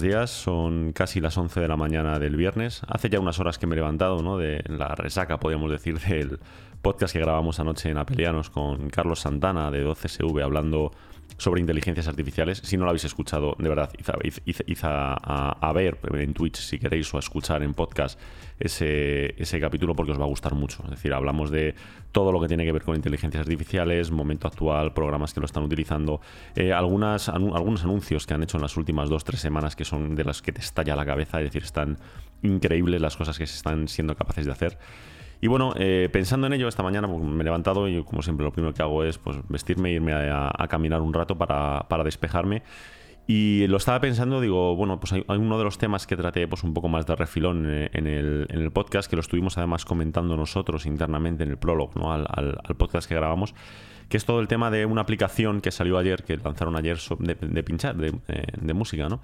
días. Son casi las 11 de la mañana del viernes. Hace ya unas horas que me he levantado, ¿no? De la resaca, podríamos decir, del podcast que grabamos anoche en Apelianos con Carlos Santana de 12SV hablando sobre inteligencias artificiales. Si no lo habéis escuchado, de verdad, id, a, ver en Twitch si queréis o a escuchar en podcast ese, ese capítulo porque os va a gustar mucho. Es decir, hablamos de todo lo que tiene que ver con inteligencias artificiales, momento actual, programas que lo están utilizando, eh, algunos anuncios que han hecho en las últimas dos, tres semanas que son de las que te estalla la cabeza, es decir, están increíbles las cosas que se están siendo capaces de hacer. Y bueno, eh, pensando en ello, esta mañana pues, me he levantado y como siempre lo primero que hago es pues, vestirme e irme a, caminar un rato para, para, despejarme. Y lo estaba pensando, digo, bueno, pues hay, uno de los temas que traté pues, un poco más de refilón eh, en, el, en el podcast, que lo estuvimos además comentando nosotros internamente en el prólogo ¿no? al, al podcast que grabamos, que es todo el tema de una aplicación que salió ayer, que lanzaron ayer de, pinchar, de, eh, de, música, ¿no?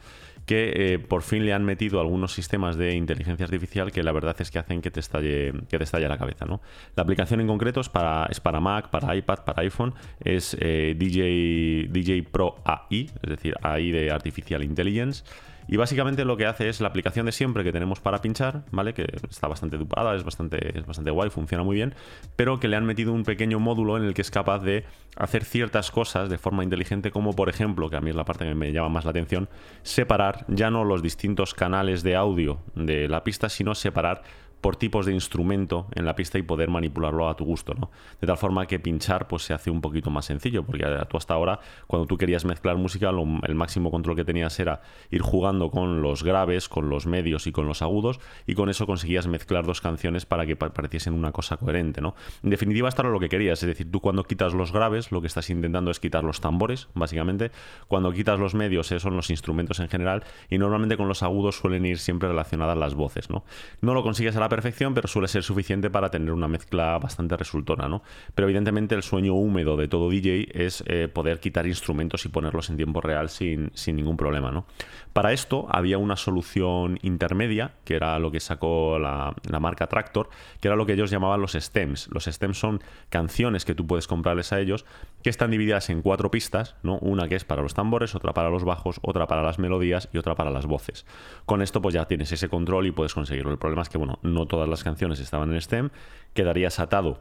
Que eh, por fin le han metido algunos sistemas de inteligencia artificial que la verdad es que hacen que te estalle, que te estalle la cabeza, ¿no? La aplicación en concreto es para, Mac, para iPad, para iPhone, es eh, DJ, DJ Pro AI, es decir, AI de Artificial Intelligence. Y básicamente lo que hace es la aplicación de siempre que tenemos para pinchar, ¿vale? Que está bastante dupada, es bastante, es bastante guay, funciona muy bien, pero que le han metido un pequeño módulo en el que es capaz de hacer ciertas cosas de forma inteligente, como por ejemplo, que a mí es la parte que me llama más la atención, separar ya no los distintos canales de audio de la pista, sino separar por tipos de instrumento en la pista y poder manipularlo a tu gusto, ¿no? De tal forma que pinchar pues se hace un poquito más sencillo, porque tú hasta ahora, cuando tú querías mezclar música, el máximo control que tenías era ir jugando con los graves, con los medios y con los agudos, y con eso conseguías mezclar dos canciones para que pareciesen una cosa coherente, ¿no? En definitiva, esto era lo que querías, es decir, tú cuando quitas los graves, lo que estás intentando es quitar los tambores, básicamente, cuando quitas los medios, esos son los instrumentos en general, y normalmente con los agudos suelen ir siempre relacionadas las voces, ¿no? No lo consigues a la perfección, pero suele ser suficiente para tener una mezcla bastante resultona, ¿no? Pero evidentemente el sueño húmedo de todo DJ es eh, poder quitar instrumentos y ponerlos en tiempo real sin, sin ningún problema, ¿no? Para esto había una solución intermedia, que era lo que sacó la, la, marca Tractor, que era lo que ellos llamaban los stems. Los stems son canciones que tú puedes comprarles a ellos, que están divididas en cuatro pistas, ¿no? Una que es para los tambores, otra para los bajos, otra para las melodías y otra para las voces. Con esto pues ya tienes ese control y puedes conseguirlo. El problema es que, bueno, no todas las canciones estaban en STEM, quedarías atado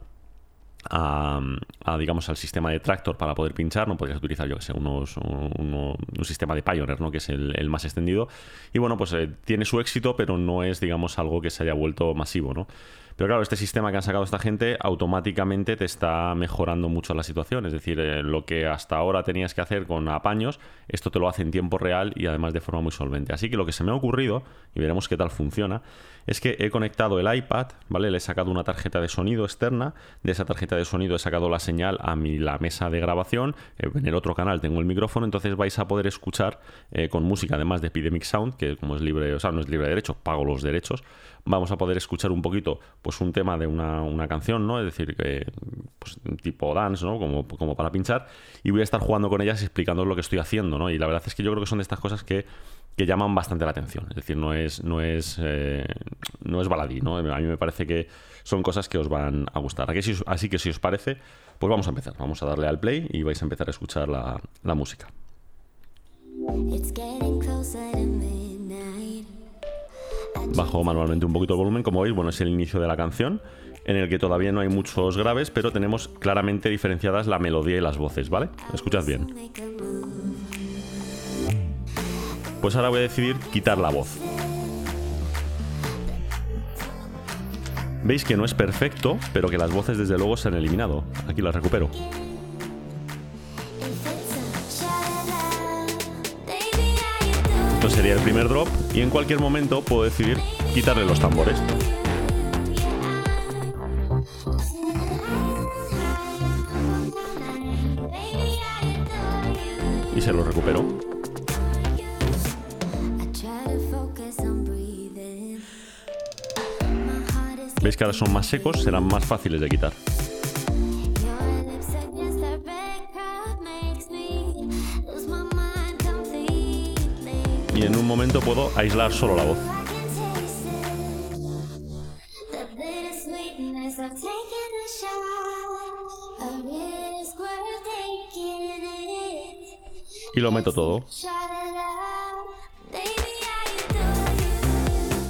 a, digamos al sistema de Tractor para poder pinchar, no podrías utilizar yo que sé, unos, un, sistema de Pioneer, ¿no? que es el, más extendido. Y bueno, pues eh, tiene su éxito, pero no es digamos algo que se haya vuelto masivo, ¿no? Pero claro, este sistema que han sacado esta gente automáticamente te está mejorando mucho la situación. Es decir, eh, lo que hasta ahora tenías que hacer con apaños, esto te lo hace en tiempo real y además de forma muy solvente. Así que lo que se me ha ocurrido, y veremos qué tal funciona, es que he conectado el iPad, ¿vale? Le he sacado una tarjeta de sonido externa, de esa tarjeta de sonido he sacado la señal a mi, la mesa de grabación, eh, en el otro canal tengo el micrófono, entonces vais a poder escuchar eh, con música, además de Epidemic Sound, que como es libre, o sea, no es libre de derechos, pago los derechos, vamos a poder escuchar un poquito pues un tema de una, una canción, ¿no? Es decir, que pues, tipo dance, ¿no? Como, como para pinchar, y voy a estar jugando con ellas explicando lo que estoy haciendo, ¿no? Y la verdad es que yo creo que son de estas cosas que que llaman bastante la atención. Es decir, no es, no es, eh, no es baladí, ¿no? A mí me parece que son cosas que os van a gustar. Así que si os parece, pues vamos a empezar. Vamos a darle al play y vais a empezar a escuchar la, la música. Bajo manualmente un poquito el volumen, como veis, bueno, es el inicio de la canción, en el que todavía no hay muchos graves, pero tenemos claramente diferenciadas la melodía y las voces, ¿vale? Escuchad bien. Pues ahora voy a decidir quitar la voz. Veis que no es perfecto, pero que las voces desde luego se han eliminado. Aquí las recupero. Esto sería el primer drop y en cualquier momento puedo decidir quitarle los tambores. Y se los recupero. Veis que ahora son más secos, serán más fáciles de quitar. Un momento puedo aislar solo la voz. Y lo meto todo.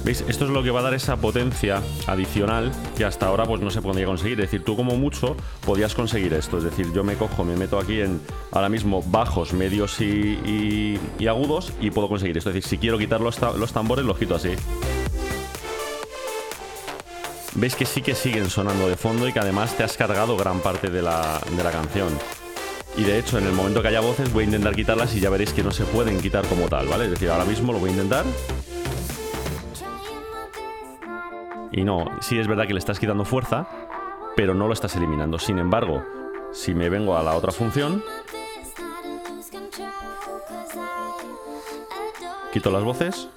¿Veis? Esto es lo que va a dar esa potencia adicional que hasta ahora pues no se podía conseguir. Es decir, tú como mucho podías conseguir esto. Es decir, yo me cojo, me meto aquí en ahora mismo bajos, medios y, agudos y puedo conseguir esto. Es decir, si quiero quitar los, los tambores, los quito así. Veis que sí que siguen sonando de fondo y que además te has cargado gran parte de la, de la canción. Y de hecho, en el momento que haya voces, voy a intentar quitarlas y ya veréis que no se pueden quitar como tal, ¿vale? Es decir, ahora mismo lo voy a intentar. Y no, sí es verdad que le estás quitando fuerza, pero no lo estás eliminando. Sin embargo, si me vengo a la otra función, quito las voces.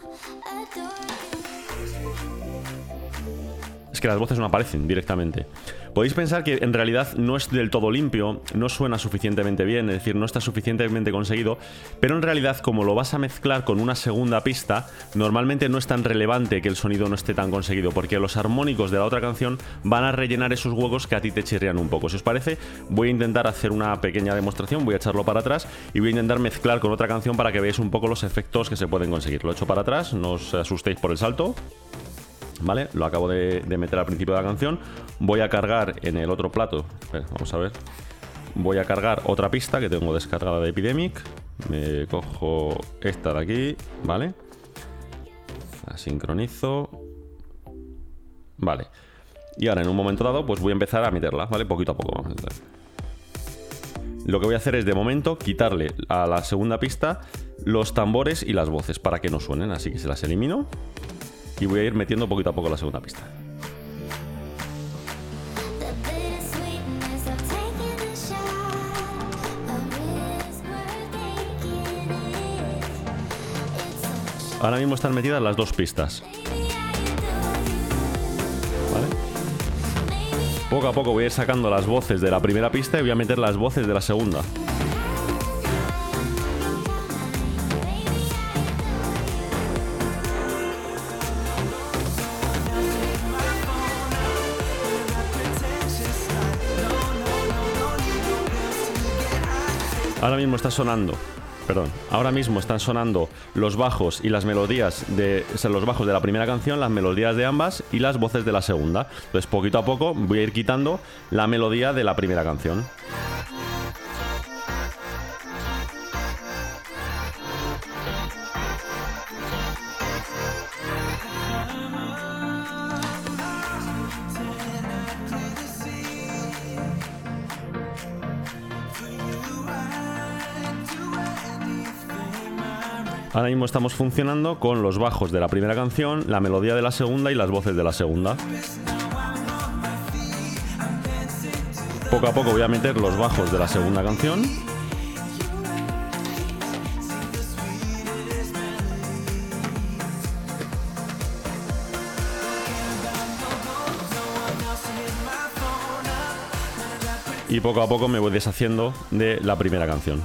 Es que las voces no aparecen directamente. Podéis pensar que en realidad no es del todo limpio, no suena suficientemente bien, es decir, no está suficientemente conseguido, pero en realidad como lo vas a mezclar con una segunda pista, normalmente no es tan relevante que el sonido no esté tan conseguido, porque los armónicos de la otra canción van a rellenar esos huecos que a ti te chirrían un poco. Si os parece, voy a intentar hacer una pequeña demostración, voy a echarlo para atrás y voy a intentar mezclar con otra canción para que veáis un poco los efectos que se pueden conseguir. Lo echo para atrás, no os asustéis por el salto. ¿Vale? Lo acabo de, meter al principio de la canción. Voy a cargar en el otro plato. vamos a ver. Voy a cargar otra pista que tengo descargada de Epidemic. Me cojo esta de aquí, ¿vale? La sincronizo. Vale. Y ahora en un momento dado, pues voy a empezar a meterla, ¿vale? Poquito a poco. Lo que voy a hacer es de momento quitarle a la segunda pista los tambores y las voces para que no suenen, así que se las elimino y voy a ir metiendo poquito a poco la segunda pista. Ahora mismo están metidas las dos pistas. ¿Vale? Poco a poco voy a ir sacando las voces de la primera pista y voy a meter las voces de la segunda. Ahora mismo está sonando perdón, ahora mismo están sonando los bajos y las melodías de los bajos de la primera canción, las melodías de ambas y las voces de la segunda. Entonces, poquito a poco voy a ir quitando la melodía de la primera canción. Ahora mismo estamos funcionando con los bajos de la primera canción, la melodía de la segunda y las voces de la segunda. Poco a poco voy a meter los bajos de la segunda canción. Y poco a poco me voy deshaciendo de la primera canción.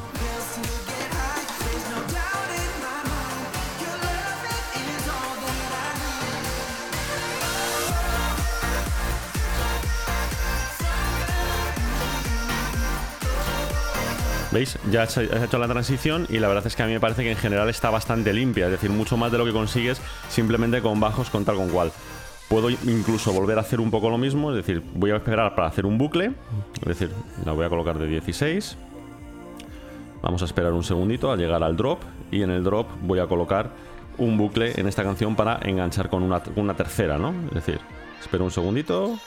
¿Veis? Ya has hecho la transición y la verdad es que a mí me parece que en general está bastante limpia, es decir, mucho más de lo que consigues simplemente con bajos con tal con cual. Puedo incluso volver a hacer un poco lo mismo, es decir, voy a esperar para hacer un bucle, es decir, la voy a colocar de 16. Vamos a esperar un segundito a llegar al drop y en el drop voy a colocar un bucle en esta canción para enganchar con una, una tercera, ¿no? Es decir, espero un segundito,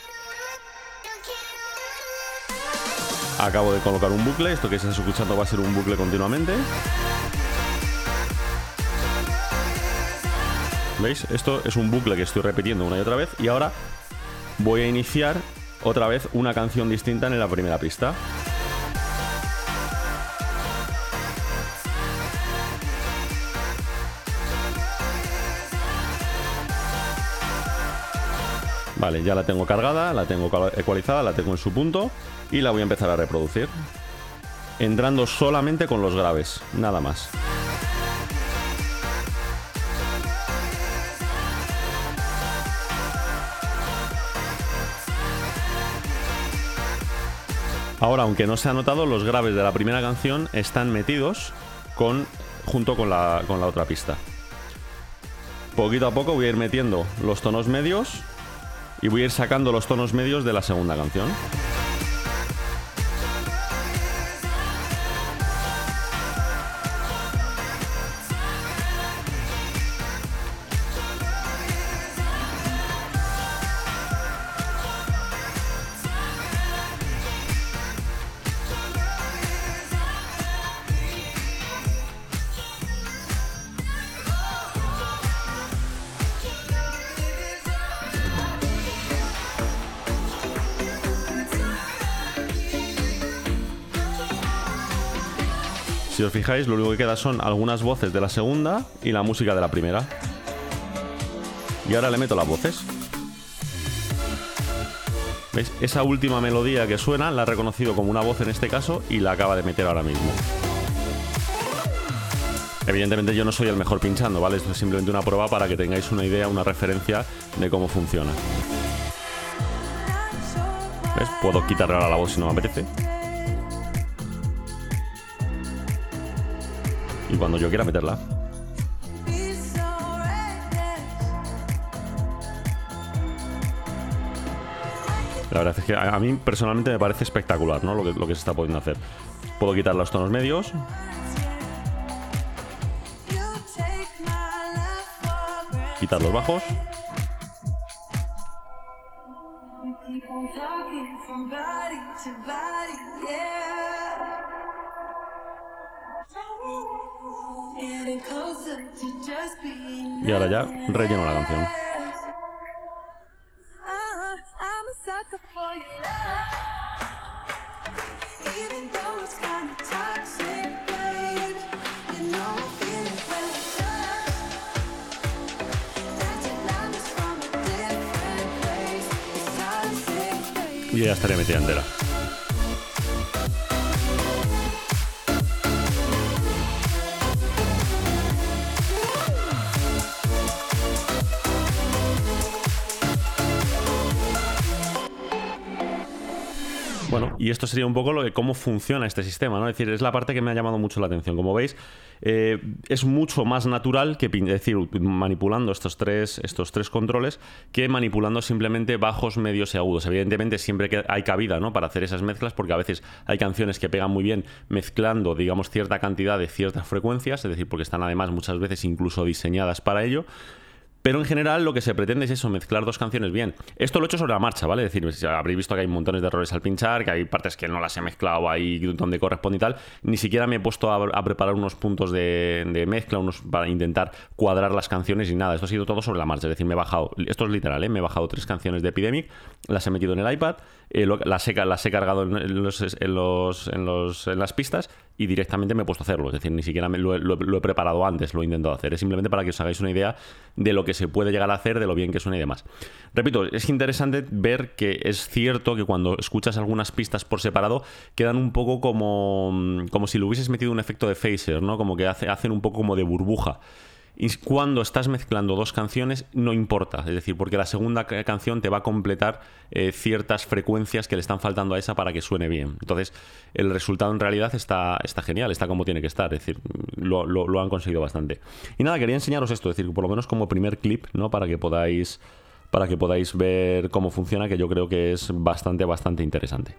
Acabo de colocar un bucle, esto que estás escuchando va a ser un bucle continuamente. ¿Veis? Esto es un bucle que estoy repitiendo una y otra vez y ahora voy a iniciar otra vez una canción distinta en la primera pista. Vale, ya la tengo cargada, la tengo ecualizada, la tengo en su punto y la voy a empezar a reproducir. Entrando solamente con los graves, nada más. Ahora, aunque no se ha notado, los graves de la primera canción están metidos con, junto con la, con la otra pista. poquito a poco voy a ir metiendo los tonos medios y voy a ir sacando los tonos medios de la segunda canción. Lo único que queda son algunas voces de la segunda y la música de la primera. Y ahora le meto las voces. ¿Veis? Esa última melodía que suena la ha reconocido como una voz en este caso y la acaba de meter ahora mismo. Evidentemente yo no soy el mejor pinchando, ¿vale? Esto es simplemente una prueba para que tengáis una idea, una referencia de cómo funciona. ¿Ves? Puedo quitarle ahora la voz si no me apetece. Y cuando yo quiera meterla. La verdad es que a mí personalmente me parece espectacular ¿no? lo, que, lo que se está pudiendo hacer. Puedo quitar los tonos medios. Quitar los bajos. Y ahora ya relleno la canción. Y ya estaría metida entera. Bueno, y esto sería un poco lo de cómo funciona este sistema, ¿no? Es decir, es la parte que me ha llamado mucho la atención. Como veis, eh, es mucho más natural que decir, manipulando estos tres, estos tres controles que manipulando simplemente bajos, medios y agudos. Evidentemente, siempre que hay cabida ¿no? para hacer esas mezclas, porque a veces hay canciones que pegan muy bien mezclando, digamos, cierta cantidad de ciertas frecuencias, es decir, porque están además muchas veces incluso diseñadas para ello. Pero en general lo que se pretende es eso, mezclar dos canciones bien. Esto lo he hecho sobre la marcha, ¿vale? Es decir, habréis visto que hay montones de errores al pinchar, que hay partes que no las he mezclado ahí donde corresponde y tal. Ni siquiera me he puesto a, preparar unos puntos de, mezcla, unos para intentar cuadrar las canciones y nada. Esto ha sido todo sobre la marcha. Es decir, me he bajado, esto es literal, ¿eh? Me he bajado tres canciones de Epidemic, las he metido en el iPad, eh, las, he, cargado en, las pistas y directamente me he puesto a hacerlo. Es decir, ni siquiera lo, he preparado antes, lo he intentado hacer. Es simplemente para que os hagáis una idea de lo que se puede llegar a hacer, de lo bien que suena y demás. Repito, es interesante ver que es cierto que cuando escuchas algunas pistas por separado quedan un poco como, como si le hubieses metido un efecto de phaser, ¿no? Como que hace, hacen un poco como de burbuja. Y cuando estás mezclando dos canciones, no importa. Es decir, porque la segunda canción te va a completar eh, ciertas frecuencias que le están faltando a esa para que suene bien. Entonces, el resultado en realidad está, está genial, está como tiene que estar. Es decir, lo, han conseguido bastante. Y nada, quería enseñaros esto, es decir, por lo menos como primer clip, ¿no? Para que podáis. Para que podáis ver cómo funciona, que yo creo que es bastante, bastante interesante.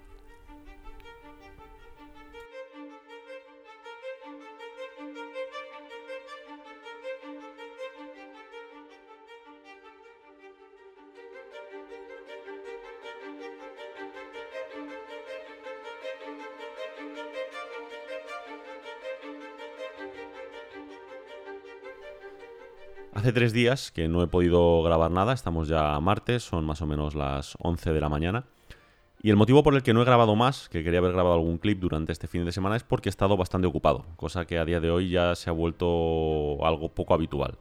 Hace tres días que no he podido grabar nada, estamos ya martes, son más o menos las 11 de la mañana. Y el motivo por el que no he grabado más, que quería haber grabado algún clip durante este fin de semana, es porque he estado bastante ocupado, cosa que a día de hoy ya se ha vuelto algo poco habitual.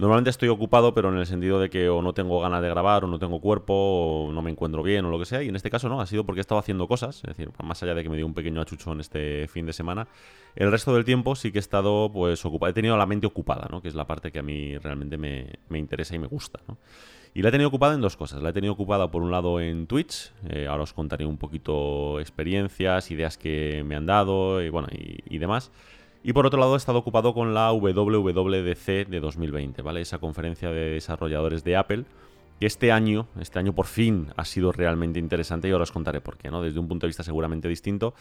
Normalmente estoy ocupado, pero en el sentido de que o no tengo ganas de grabar, o no tengo cuerpo, o no me encuentro bien, o lo que sea. Y en este caso no, ha sido porque he estado haciendo cosas. Es decir, más allá de que me dio un pequeño achuchón este fin de semana, el resto del tiempo sí que he estado pues ocupado. He tenido la mente ocupada, ¿no? Que es la parte que a mí realmente me, interesa y me gusta, ¿no? Y la he tenido ocupada en dos cosas. La he tenido ocupada por un lado en Twitch. Eh, ahora os contaré un poquito experiencias, ideas que me han dado y bueno, y demás. Y por otro lado he estado ocupado con la WWDC de 2020, ¿vale? Esa conferencia de desarrolladores de Apple, que este año, este año por fin ha sido realmente interesante y ahora os contaré por qué, ¿no? Desde un punto de vista seguramente distinto,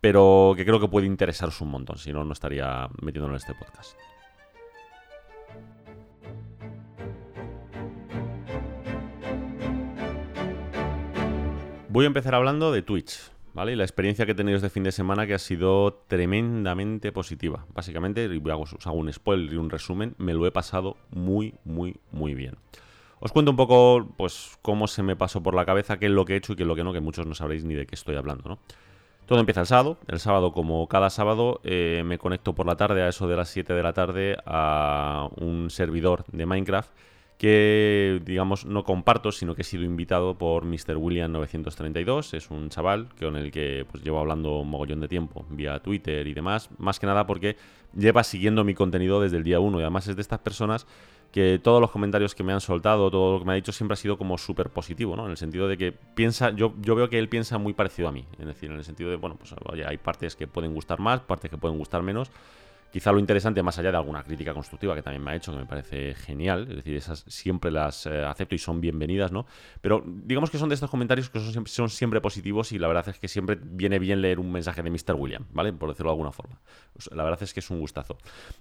pero que creo que puede interesaros un montón, si no, no estaría metiéndolo en este podcast. Voy a empezar hablando de Twitch, ¿vale? Y la experiencia que he tenido este fin de semana que ha sido tremendamente positiva. Básicamente, os hago un spoiler y un resumen, me lo he pasado muy, muy, muy bien. Os cuento un poco, pues, cómo se me pasó por la cabeza, qué es lo que he hecho y qué es lo que no, que muchos no sabréis ni de qué estoy hablando, ¿no? Todo empieza el sábado. El sábado, como cada sábado, eh, me conecto por la tarde, a eso de las 7 de la tarde, a un servidor de Minecraft que, digamos, no comparto, sino que he sido invitado por Mr. William 932. Es un chaval con el que pues, llevo hablando un mogollón de tiempo, vía Twitter y demás. Más que nada porque lleva siguiendo mi contenido desde el día 1 y además es de estas personas que todos los comentarios que me han soltado, todo lo que me ha dicho siempre ha sido como súper positivo, ¿no? En el sentido de que piensa, yo, yo veo que él piensa muy parecido a mí, es decir, en el sentido de, bueno, pues hay partes que pueden gustar más, partes que pueden gustar menos, Quizá lo interesante, más allá de alguna crítica constructiva que también me ha hecho, que me parece genial, es decir, esas siempre las eh, acepto y son bienvenidas, ¿no? Pero digamos que son de estos comentarios que son siempre, positivos y la verdad es que siempre viene bien leer un mensaje de Mr. William, ¿vale? Por decirlo de alguna forma. La verdad es que es un gustazo.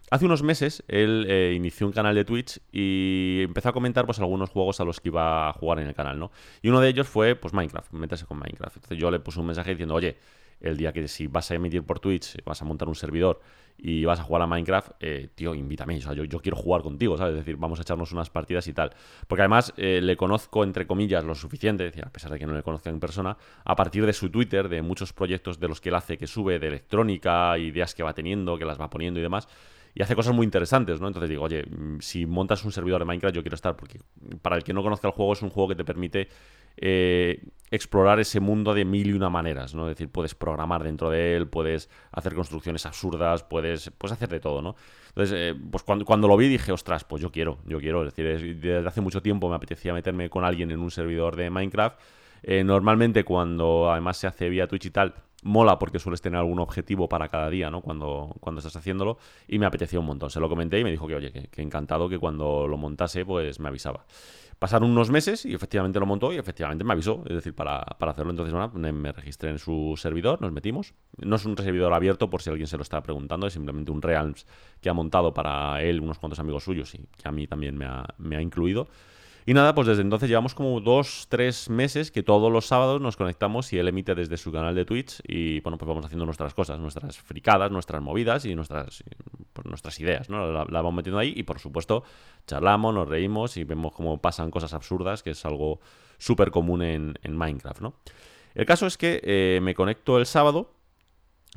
Hace unos meses él eh, inició un canal de Twitch y empezó a comentar pues algunos juegos a los que iba a jugar en el canal, ¿no? Y uno de ellos fue pues Minecraft, meterse con Minecraft. Entonces yo le puse un mensaje diciendo, oye, el día que si vas a emitir por Twitch, vas a montar un servidor y vas a jugar a Minecraft, eh, tío, invítame. O sea, yo, yo, quiero jugar contigo, ¿sabes? Es decir, vamos a echarnos unas partidas y tal. Porque además eh, le conozco, entre comillas, lo suficiente, a pesar de que no le conozca en persona, a partir de su Twitter, de muchos proyectos de los que él hace, que sube, de electrónica, ideas que va teniendo, que las va poniendo y demás y hace cosas muy interesantes, ¿no? Entonces digo, oye, mm, si montas un servidor de Minecraft, yo quiero estar, porque para el que no conozca el juego, es un juego que te permite eh, explorar ese mundo de mil y una maneras, ¿no? Es decir, puedes programar dentro de él, puedes hacer construcciones absurdas, puedes, puedes hacer de todo, ¿no? Entonces, eh, pues cuando, cuando, lo vi dije, ostras, pues yo quiero, yo quiero. Es decir, desde hace mucho tiempo me apetecía meterme con alguien en un servidor de Minecraft. Eh, normalmente cuando además se hace vía Twitch y tal, mola porque sueles tener algún objetivo para cada día, ¿no? Cuando, cuando estás haciéndolo. Y me apetecía un montón. Se lo comenté y me dijo que, oye, que, encantado que cuando lo montase, pues me avisaba. Pasaron unos meses y efectivamente lo montó y efectivamente me avisó. Es decir, para, hacerlo entonces bueno, me registré en su servidor, nos metimos. No es un servidor abierto por si alguien se lo está preguntando, es simplemente un Realms que ha montado para él, unos cuantos amigos suyos y que a mí también me ha, me ha incluido. Y nada, pues desde entonces llevamos como dos, tres meses que todos los sábados nos conectamos y él emite desde su canal de Twitch y bueno, pues vamos haciendo nuestras cosas, nuestras fricadas, nuestras movidas y nuestras, pues nuestras ideas, ¿no? La, vamos metiendo ahí y por supuesto charlamos, nos reímos y vemos cómo pasan cosas absurdas, que es algo súper común en, Minecraft, ¿no? El caso es que eh, me conecto el sábado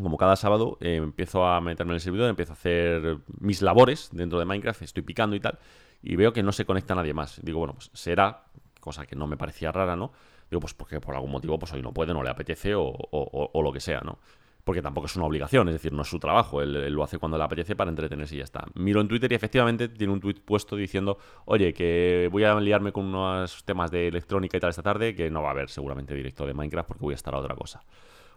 como cada sábado, eh, empiezo a meterme en el servidor, empiezo a hacer mis labores dentro de Minecraft, estoy picando y tal y veo que no se conecta nadie más. Digo, bueno, pues será, cosa que no me parecía rara, ¿no? Digo, pues porque por algún motivo pues hoy no puede, no le apetece o, lo que sea, ¿no? Porque tampoco es una obligación, es decir, no es su trabajo, él, lo hace cuando le apetece para entretenerse y ya está. Miro en Twitter y efectivamente tiene un tweet puesto diciendo, oye, que voy a liarme con unos temas de electrónica y tal esta tarde, que no va a haber seguramente directo de Minecraft porque voy a estar a otra cosa.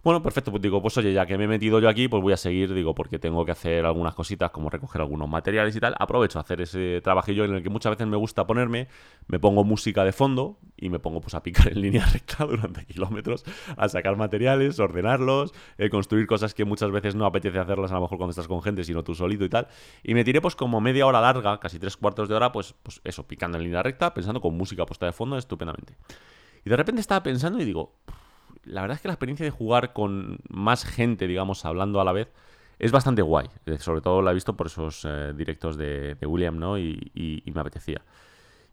Bueno, perfecto, pues digo, pues oye, ya que me he metido yo aquí, pues voy a seguir, digo, porque tengo que hacer algunas cositas como recoger algunos materiales y tal. Aprovecho a hacer ese trabajillo en el que muchas veces me gusta ponerme, me pongo música de fondo y me pongo pues a picar en línea recta durante kilómetros, a sacar materiales, ordenarlos, eh, construir cosas que muchas veces no apetece hacerlas a lo mejor cuando estás con gente, sino tú solito y tal. Y me tiré pues como media hora larga, casi tres cuartos de hora, pues, pues eso, picando en línea recta, pensando con música puesta de fondo estupendamente. Y de repente estaba pensando y digo la verdad es que la experiencia de jugar con más gente, digamos, hablando a la vez, es bastante guay. Eh, sobre todo la he visto por esos eh, directos de, William, ¿no? Y, me apetecía.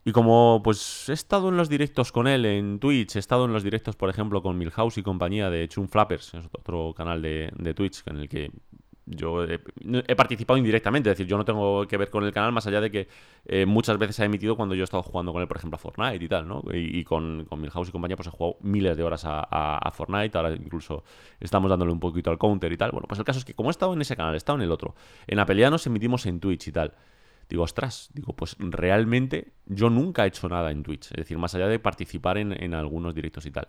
Y como pues he estado en los directos con él en Twitch, he estado en los directos, por ejemplo, con Milhouse y compañía de Chum Flappers, es otro canal de, de Twitch en el que yo he, participado indirectamente, es decir, yo no tengo que ver con el canal más allá de que eh, muchas veces ha emitido cuando yo he estado jugando con él, por ejemplo, a Fortnite y tal, ¿no? Y, con, Milhouse y compañía, pues he jugado miles de horas a, Fortnite, ahora incluso estamos dándole un poquito al counter y tal. Bueno, pues el caso es que como he estado en ese canal, he estado en el otro, en Apelea nos emitimos en Twitch y tal. Digo, ostras, digo, pues realmente yo nunca he hecho nada en Twitch, es decir, más allá de participar en algunos directos y tal.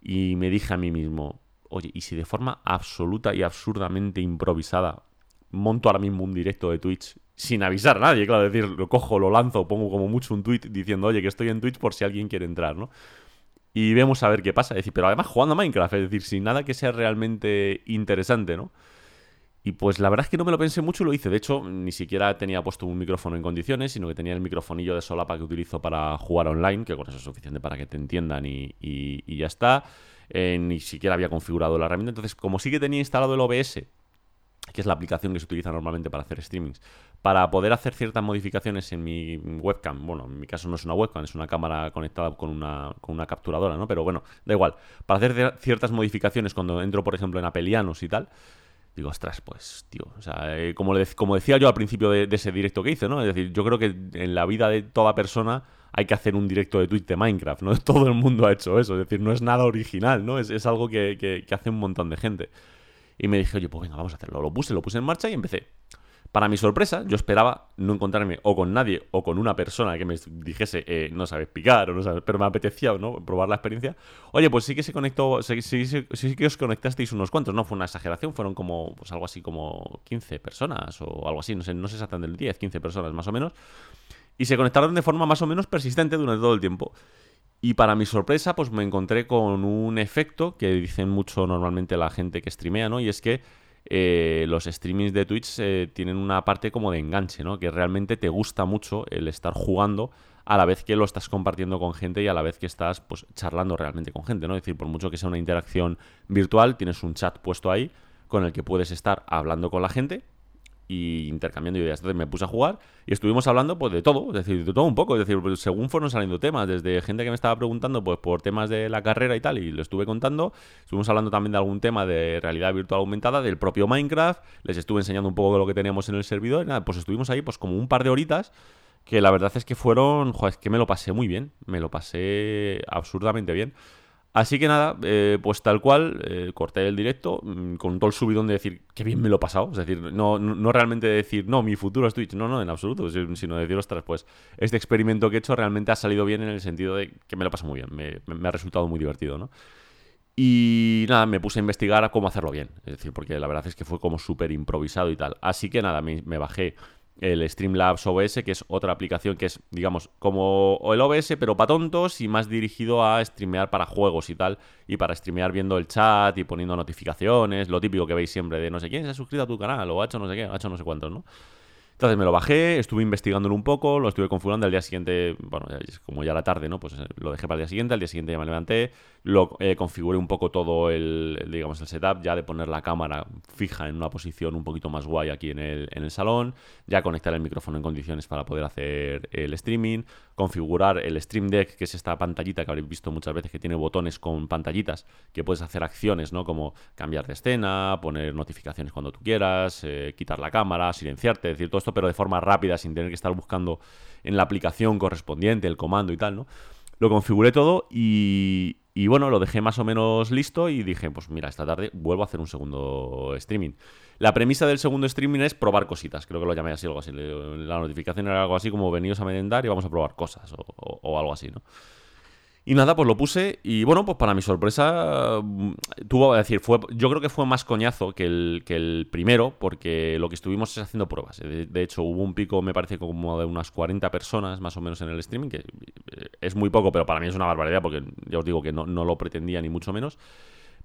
Y me dije a mí mismo, oye, y si de forma absoluta y absurdamente improvisada monto ahora mismo un directo de Twitch sin avisar a nadie, claro, es decir, lo cojo, lo lanzo, pongo como mucho un tweet diciendo, oye, que estoy en Twitch por si alguien quiere entrar, ¿no? Y vemos a ver qué pasa. Es decir, pero además jugando a Minecraft, es decir, sin nada que sea realmente interesante, ¿no? Y pues la verdad es que no me lo pensé mucho y lo hice. De hecho, ni siquiera tenía puesto un micrófono en condiciones, sino que tenía el microfonillo de solapa que utilizo para jugar online, que con eso es suficiente para que te entiendan y, ya está. Eh, ni siquiera había configurado la herramienta. Entonces, como sí que tenía instalado el OBS, que es la aplicación que se utiliza normalmente para hacer streamings, para poder hacer ciertas modificaciones en mi webcam. Bueno, en mi caso no es una webcam, es una cámara conectada con una, con una capturadora, ¿no? Pero bueno, da igual. Para hacer ciertas modificaciones cuando entro, por ejemplo, en Apelianos y tal, digo, ostras, pues, tío, o sea, eh, como, como decía yo al principio de, ese directo que hice, ¿no? Es decir, yo creo que en la vida de toda persona hay que hacer un directo de Twitch de Minecraft, ¿no? Todo el mundo ha hecho eso, es decir, no es nada original, ¿no? Es, algo que, que, hace un montón de gente. Y me dije, oye, pues venga, vamos a hacerlo. Lo puse, lo puse en marcha y empecé. Para mi sorpresa, yo esperaba no encontrarme o con nadie o con una persona que me dijese, eh, no sabes picar o no sabes, pero me apetecía ¿no? probar la experiencia. Oye, pues sí que se conectó, sí, sí, sí, que os conectasteis unos cuantos, no fue una exageración, fueron como, pues algo así como 15 personas o algo así, no sé, no sé exactamente el 10, 15 personas más o menos. Y se conectaron de forma más o menos persistente durante todo el tiempo. Y para mi sorpresa, pues me encontré con un efecto que dicen mucho normalmente la gente que streamea, ¿no? Y es que eh, los streamings de Twitch eh, tienen una parte como de enganche, ¿no? Que realmente te gusta mucho el estar jugando a la vez que lo estás compartiendo con gente y a la vez que estás pues charlando realmente con gente, ¿no? Es decir, por mucho que sea una interacción virtual, tienes un chat puesto ahí con el que puedes estar hablando con la gente y intercambiando ideas. Entonces me puse a jugar y estuvimos hablando pues de todo, es decir, de todo un poco, es decir, pues, según fueron saliendo temas, desde gente que me estaba preguntando pues por temas de la carrera y tal, y lo estuve contando, estuvimos hablando también de algún tema de realidad virtual aumentada, del propio Minecraft, les estuve enseñando un poco lo que teníamos en el servidor, y nada, pues estuvimos ahí pues como un par de horitas que la verdad es que fueron, joder, es que me lo pasé muy bien, me lo pasé absurdamente bien. Así que nada, eh, pues tal cual, eh, corté el directo mm, con todo el subidón de decir qué bien me lo he pasado. Es decir, no, no, realmente decir, no, mi futuro es Twitch. No, no, en absoluto. Sino decir, ostras, pues este experimento que he hecho realmente ha salido bien en el sentido de que me lo paso muy bien. Me, me ha resultado muy divertido, ¿no? Y nada, me puse a investigar cómo hacerlo bien. Es decir, porque la verdad es que fue como súper improvisado y tal. Así que nada, me, me bajé el Streamlabs OBS, que es otra aplicación que es, digamos, como el OBS, pero para tontos y más dirigido a streamear para juegos y tal, y para streamear viendo el chat y poniendo notificaciones, lo típico que veis siempre de no sé quién se ha suscrito a tu canal o ha hecho no sé qué, ha hecho no sé cuántos, ¿no? Entonces me lo bajé, estuve investigándolo un poco, lo estuve configurando al día siguiente, bueno, como ya era tarde, ¿no? Pues eh, lo dejé para el día siguiente, al día siguiente ya me levanté, lo eh, configuré un poco todo el, digamos, el setup, ya de poner la cámara fija en una posición un poquito más guay aquí en el, en el salón, ya conectar el micrófono en condiciones para poder hacer el streaming, configurar el Stream Deck, que es esta pantallita que habréis visto muchas veces que tiene botones con pantallitas, que puedes hacer acciones, ¿no? Como cambiar de escena, poner notificaciones cuando tú quieras, eh, quitar la cámara, silenciarte, decir todo pero de forma rápida, sin tener que estar buscando en la aplicación correspondiente el comando y tal, ¿no? Lo configuré todo y, bueno, lo dejé más o menos listo y dije, pues mira, esta tarde vuelvo a hacer un segundo streaming. La premisa del segundo streaming es probar cositas, creo que lo llamé así, algo así. La notificación era algo así como venidos a merendar y vamos a probar cosas o algo así, ¿no? Y nada, pues lo puse y bueno, pues para mi sorpresa mm, tuvo, es decir, fue, yo creo que fue más coñazo que el, que el primero porque lo que estuvimos es haciendo pruebas. De, hecho, hubo un pico, me parece, como de unas 40 personas más o menos en el streaming, que eh, es muy poco, pero para mí es una barbaridad porque ya os digo que no, no lo pretendía ni mucho menos.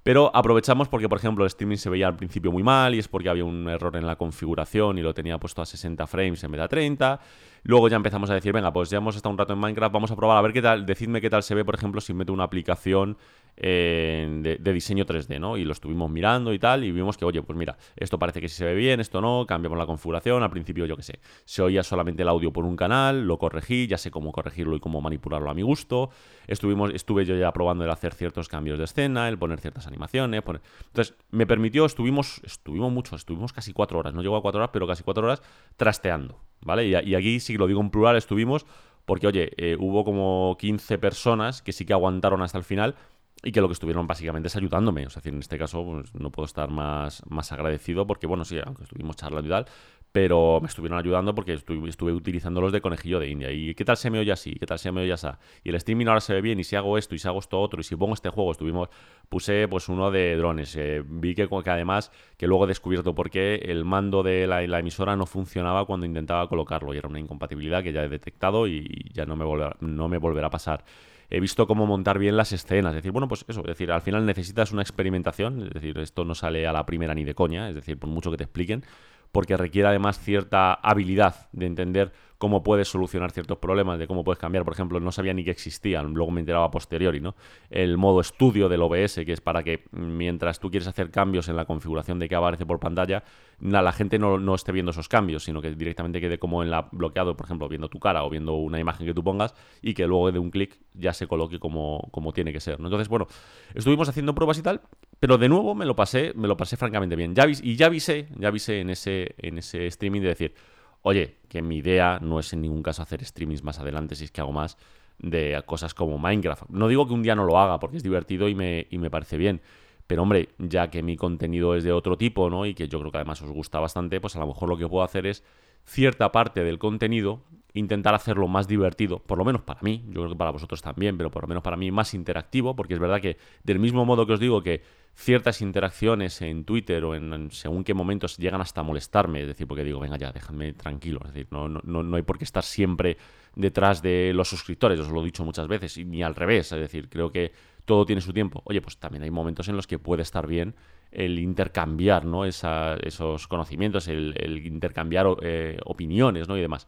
Pero aprovechamos porque, por ejemplo, el streaming se veía al principio muy mal y es porque había un error en la configuración y lo tenía puesto a 60 frames en vez de a 30. Luego ya empezamos a decir, venga, pues ya hemos estado un rato en Minecraft, vamos a probar a ver qué tal, decidme qué tal se ve, por ejemplo, si meto una aplicación de, diseño 3D, ¿no? Y lo estuvimos mirando y tal, y vimos que, oye, pues mira, esto parece que sí se ve bien, esto no, cambiamos la configuración, al principio, yo qué sé, se oía solamente el audio por un canal, lo corregí, ya sé cómo corregirlo y cómo manipularlo a mi gusto, Estuvimos, estuve yo ya probando el hacer ciertos cambios de escena, el poner ciertas animaciones, entonces me permitió, estuvimos, estuvimos mucho, estuvimos casi cuatro horas, no llegó a cuatro horas, pero casi cuatro horas trasteando, ¿vale? Y, aquí sí lo digo en plural, estuvimos porque, oye, eh, hubo como 15 personas que sí que aguantaron hasta el final y que lo que estuvieron básicamente es ayudándome. O sea, en este caso pues, no puedo estar más, más agradecido porque, bueno, sí, aunque estuvimos charlando y tal, pero me estuvieron ayudando porque estuve, estuve utilizando los de conejillo de India. ¿Y qué tal se me oye así? ¿Qué tal se me oye así? Y el streaming ahora se ve bien, y si hago esto, y si hago esto otro, y si pongo este juego, estuvimos, puse pues uno de drones. Eh, vi que, además, que luego he descubierto por qué el mando de la, emisora no funcionaba cuando intentaba colocarlo, y era una incompatibilidad que ya he detectado y ya no me, no me volverá a pasar he visto cómo montar bien las escenas. Es decir, bueno, pues eso, es decir, al final necesitas una experimentación, es decir, esto no sale a la primera ni de coña, es decir, por mucho que te expliquen, porque requiere además cierta habilidad de entender cómo puedes solucionar ciertos problemas, de cómo puedes cambiar. Por ejemplo, no sabía ni que existían, luego me enteraba a posteriori, ¿no? El modo estudio del OBS, que es para que mientras tú quieres hacer cambios en la configuración de que aparece por pantalla, la gente no, esté viendo esos cambios, sino que directamente quede como en la bloqueado, por ejemplo, viendo tu cara o viendo una imagen que tú pongas y que luego de un clic ya se coloque como, como tiene que ser. ¿no? Entonces, bueno, estuvimos haciendo pruebas y tal, pero de nuevo me lo pasé, me lo pasé francamente bien. Ya y ya avisé, ya avisé en ese, en ese streaming de decir, Oye, que mi idea no es en ningún caso hacer streamings más adelante, si es que hago más de cosas como Minecraft. No digo que un día no lo haga, porque es divertido y me, y me parece bien. Pero hombre, ya que mi contenido es de otro tipo, ¿no? Y que yo creo que además os gusta bastante, pues a lo mejor lo que puedo hacer es cierta parte del contenido intentar hacerlo más divertido, por lo menos para mí, yo creo que para vosotros también, pero por lo menos para mí más interactivo, porque es verdad que del mismo modo que os digo que ciertas interacciones en Twitter o en, según qué momentos llegan hasta molestarme, es decir, porque digo, venga ya, déjame tranquilo, es decir, no, no, no hay por qué estar siempre detrás de los suscriptores, os lo he dicho muchas veces, y ni al revés, es decir, creo que todo tiene su tiempo. Oye, pues también hay momentos en los que puede estar bien el intercambiar ¿no? esos conocimientos, el, intercambiar eh, opiniones ¿no? y demás.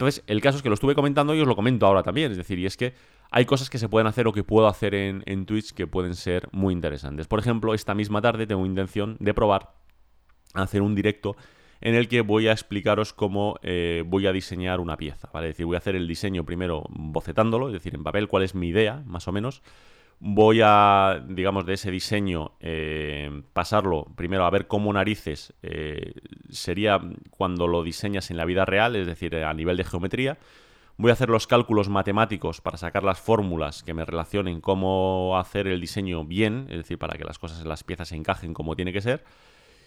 Entonces, el caso es que lo estuve comentando y os lo comento ahora también. Es decir, y es que hay cosas que se pueden hacer o que puedo hacer en, Twitch que pueden ser muy interesantes. Por ejemplo, esta misma tarde tengo intención de probar hacer un directo en el que voy a explicaros cómo eh, voy a diseñar una pieza, ¿vale? Es decir, voy a hacer el diseño primero bocetándolo, es decir, en papel, cuál es mi idea, más o menos, voy a, digamos, de ese diseño, eh, pasarlo primero a ver cómo narices eh, sería cuando lo diseñas en la vida real, es decir, a nivel de geometría. Voy a hacer los cálculos matemáticos para sacar las fórmulas que me relacionen cómo hacer el diseño bien, es decir, para que las cosas las piezas se encajen como tiene que ser.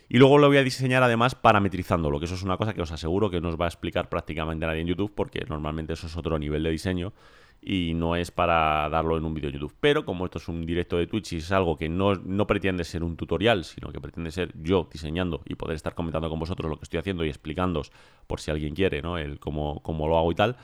Y luego lo voy a diseñar además parametrizándolo, que eso es una cosa que os aseguro que no os va a explicar prácticamente nadie en YouTube, porque normalmente eso es otro nivel de diseño y no es para darlo en un vídeo de YouTube. Pero como esto es un directo de Twitch y es algo que no, pretende ser un tutorial, sino que pretende ser yo diseñando y poder estar comentando con vosotros lo que estoy haciendo y explicándoos por si alguien quiere, ¿no? El cómo, cómo lo hago y tal,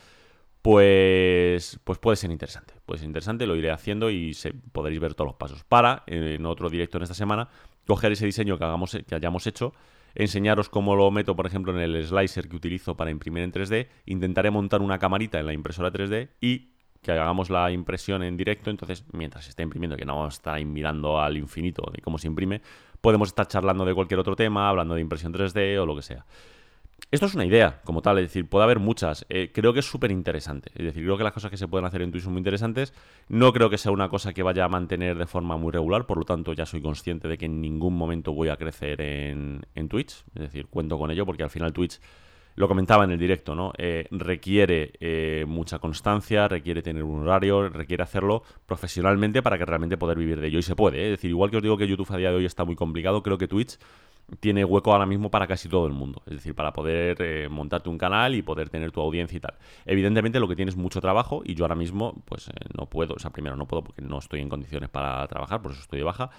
pues, pues puede ser interesante. Puede ser interesante, lo iré haciendo y se, podréis ver todos los pasos. Para, en otro directo en esta semana, coger ese diseño que, hagamos, que hayamos hecho enseñaros cómo lo meto, por ejemplo, en el slicer que utilizo para imprimir en 3D. Intentaré montar una camarita en la impresora 3D y que hagamos la impresión en directo, entonces mientras se está imprimiendo, que no vamos a estar mirando al infinito de cómo se imprime, podemos estar charlando de cualquier otro tema, hablando de impresión 3D o lo que sea. Esto es una idea, como tal, es decir, puede haber muchas. Eh, creo que es súper interesante. Es decir, creo que las cosas que se pueden hacer en Twitch son muy interesantes. No creo que sea una cosa que vaya a mantener de forma muy regular, por lo tanto, ya soy consciente de que en ningún momento voy a crecer en, en Twitch. Es decir, cuento con ello porque al final Twitch lo comentaba en el directo, ¿no? Eh, requiere eh, mucha constancia, requiere tener un horario, requiere hacerlo profesionalmente para que realmente poder vivir de ello. Y se puede, ¿eh? es decir, igual que os digo que YouTube a día de hoy está muy complicado, creo que Twitch tiene hueco ahora mismo para casi todo el mundo. Es decir, para poder montarte un canal y poder tener tu audiencia y tal. Evidentemente lo que tienes es mucho trabajo y yo ahora mismo pues no puedo, o sea, primero no puedo porque no estoy en condiciones para trabajar, por eso estoy de baja.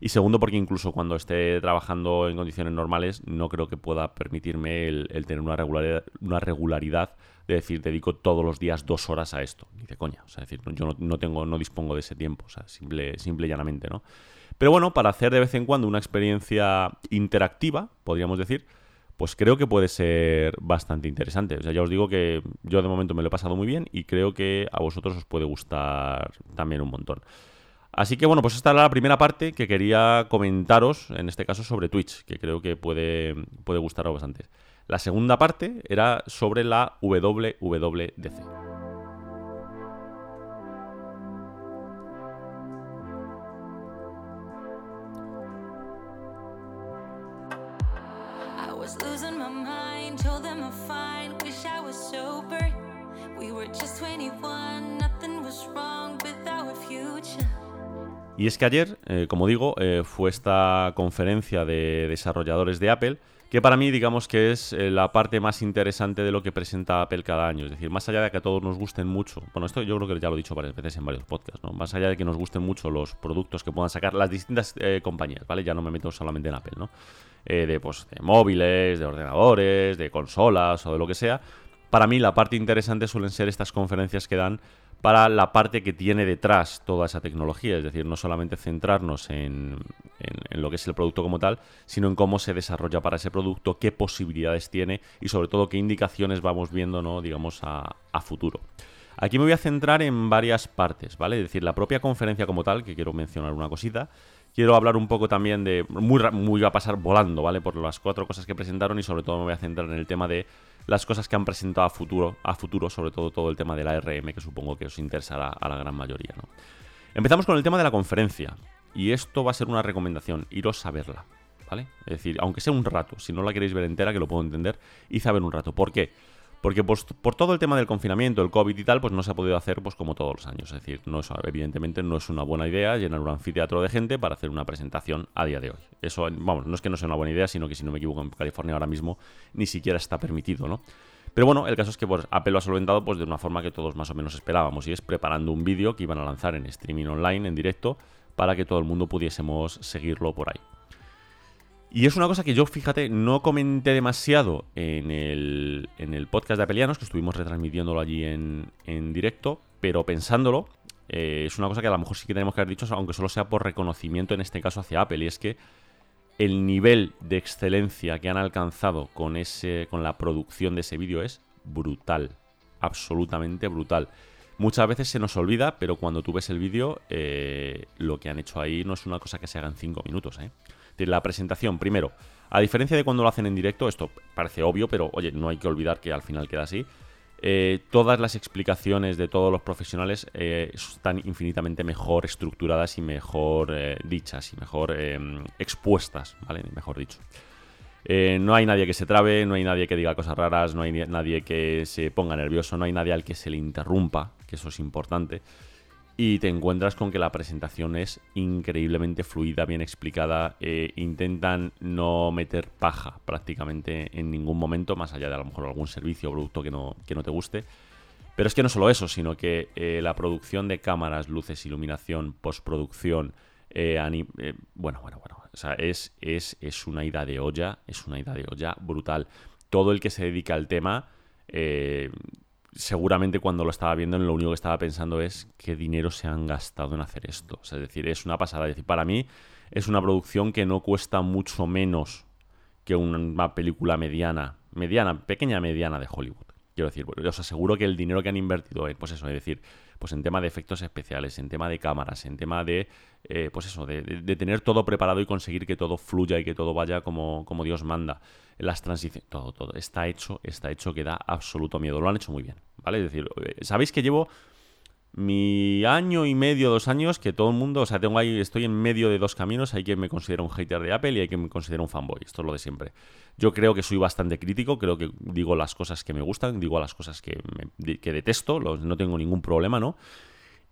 Y segundo, porque incluso cuando esté trabajando en condiciones normales, no creo que pueda permitirme el, tener una regularidad, una regularidad de decir, dedico todos los días dos horas a esto. Dice, coña, o sea, decir, yo no, tengo, no dispongo de ese tiempo, o sea, simple, simple y llanamente, ¿no? Pero bueno, para hacer de vez en cuando una experiencia interactiva, podríamos decir, pues creo que puede ser bastante interesante. O sea, ya os digo que yo de momento me lo he pasado muy bien y creo que a vosotros os puede gustar también un montón. Así que bueno, pues esta era la primera parte que quería comentaros, en este caso sobre Twitch, que creo que puede, puede gustaros bastante. La segunda parte era sobre la WWDC. Y es que ayer, eh, como digo, eh, fue esta conferencia de desarrolladores de Apple que para mí digamos que es eh, la parte más interesante de lo que presenta Apple cada año. Es decir, más allá de que a todos nos gusten mucho, bueno, esto yo creo que ya lo he dicho varias veces en varios podcasts, ¿no? Más allá de que nos gusten mucho los productos que puedan sacar las distintas compañías, ¿vale? Ya no me meto solamente en Apple, ¿no? De, pues, de móviles, de ordenadores, de consolas o de lo que sea. Para mí la parte interesante suelen ser estas conferencias que dan para la parte que tiene detrás toda esa tecnología, es decir, no solamente centrarnos en, lo que es el producto como tal, sino en cómo se desarrolla para ese producto, qué posibilidades tiene y sobre todo qué indicaciones vamos viendo, ¿no? digamos, a, futuro. Aquí me voy a centrar en varias partes, ¿vale? Es decir, la propia conferencia como tal, que quiero mencionar una cosita. Quiero hablar un poco también de. Muy, muy va a pasar volando, ¿vale? Por las cuatro cosas que presentaron y sobre todo me voy a centrar en el tema de las cosas que han presentado a futuro, a futuro, sobre todo todo el tema de la RM, que supongo que os interesará a la gran mayoría. ¿no? Empezamos con el tema de la conferencia. Y esto va a ser una recomendación, iros a verla. ¿Vale? Es decir, aunque sea un rato, si no la queréis ver entera, que lo puedo entender, id a ver un rato. ¿Por qué? Porque pues, por todo el tema del confinamiento, el COVID y tal, pues no se ha podido hacer pues como todos los años. Es decir, no evidentemente no es una buena idea llenar un anfiteatro de gente para hacer una presentación a día de hoy. Eso, vamos, no es que no sea una buena idea, sino que si no me equivoco en California ahora mismo ni siquiera está permitido, ¿no? Pero bueno, el caso es que pues, Apple lo ha solventado pues, de una forma que todos más o menos esperábamos, y es preparando un vídeo que iban a lanzar en streaming online, en directo, para que todo el mundo pudiésemos seguirlo por ahí. Y es una cosa que yo, fíjate, no comenté demasiado en el, en el podcast de Apelianos, que estuvimos retransmitiéndolo allí en, directo, pero pensándolo, eh, es una cosa que a lo mejor sí que tenemos que haber dicho, aunque solo sea por reconocimiento en este caso hacia Apple, y es que el nivel de excelencia que han alcanzado con, ese, con la producción de ese vídeo es brutal, absolutamente brutal. Muchas veces se nos olvida, pero cuando tú ves el vídeo, eh, lo que han hecho ahí no es una cosa que se haga en 5 minutos, ¿eh? La presentación, primero, a diferencia de cuando lo hacen en directo, esto parece obvio, pero oye, no hay que olvidar que al final queda así. Eh, todas las explicaciones de todos los profesionales eh, están infinitamente mejor estructuradas y mejor eh, dichas y mejor expuestas, ¿vale? Mejor dicho. no hay nadie que se trabe, no hay nadie que diga cosas raras, no hay nadie que se ponga nervioso, no hay nadie al que se le interrumpa, que eso es importante y te encuentras con que la presentación es increíblemente fluida, bien explicada. Eh, intentan no meter paja prácticamente en ningún momento, más allá de a lo mejor algún servicio o producto que no, que no te guste. Pero es que no solo eso, sino que eh, la producción de cámaras, luces, iluminación, postproducción, eh, bueno, bueno, bueno, o sea, es, es, es una ida de olla, es una ida de olla brutal. Todo el que se dedica al tema seguramente cuando lo estaba viendo, lo único que estaba pensando es qué dinero se han gastado en hacer esto. es decir, es una pasada. Es decir, para mí es una producción que no cuesta mucho menos que una película mediana, mediana, pequeña mediana de Hollywood. Quiero decir, os aseguro que el dinero que han invertido en, pues eso, es decir, pues en tema de efectos especiales, en tema de cámaras, en tema de, eh, pues eso, de, tener todo preparado y conseguir que todo fluya y que todo vaya como, como Dios manda. Las transiciones, todo, todo. Está hecho, está hecho que da absoluto miedo. Lo han hecho muy bien, ¿vale? Es decir, eh, sabéis que llevo mi año y medio, dos años, que todo el mundo, o sea, tengo ahí, estoy en medio de dos caminos, hay que me considera un hater de Apple y hay que me considera un fanboy, esto es lo de siempre. Yo creo que soy bastante crítico, creo que digo las cosas que me gustan, digo las cosas que, que detesto, no tengo ningún problema, ¿no?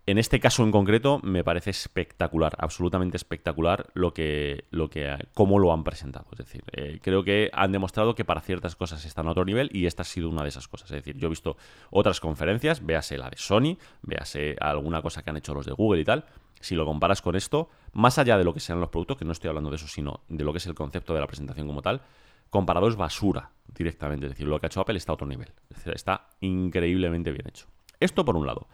En este caso en concreto me parece espectacular, absolutamente espectacular lo que, lo que, cómo lo han presentado. Es decir, eh, creo que han demostrado que para ciertas cosas están a otro nivel y esta ha sido una de esas cosas. Es decir, yo he visto otras conferencias, véase la de Sony, véase alguna cosa que han hecho los de Google y tal. Si lo comparas con esto, más allá de lo que sean los productos, que no estoy hablando de eso, sino de lo que es el concepto de la presentación como tal, comparado es basura directamente. Es decir, lo que ha hecho Apple está a otro nivel. Está increíblemente bien hecho. Esto por un lado.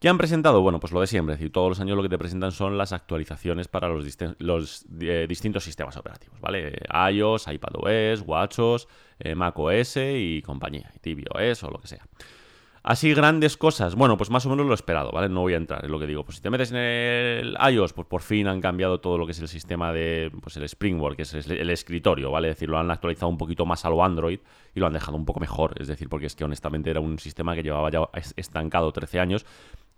¿Qué han presentado? Bueno, pues lo de siempre, es decir, todos los años lo que te presentan son las actualizaciones para los, eh, distintos sistemas operativos, ¿vale? iOS, iPadOS, WatchOS, eh, macOS y compañía, tvOS o lo que sea. Así grandes cosas, bueno, pues más o menos lo esperado, ¿vale? No voy a entrar en lo que digo. Pues si te metes en el iOS, pues por fin han cambiado todo lo que es el sistema de, pues el Springboard, que es el escritorio, ¿vale? Es decir, lo han actualizado un poquito más a lo Android y lo han dejado un poco mejor, es decir, porque es que honestamente era un sistema que llevaba ya estancado 13 años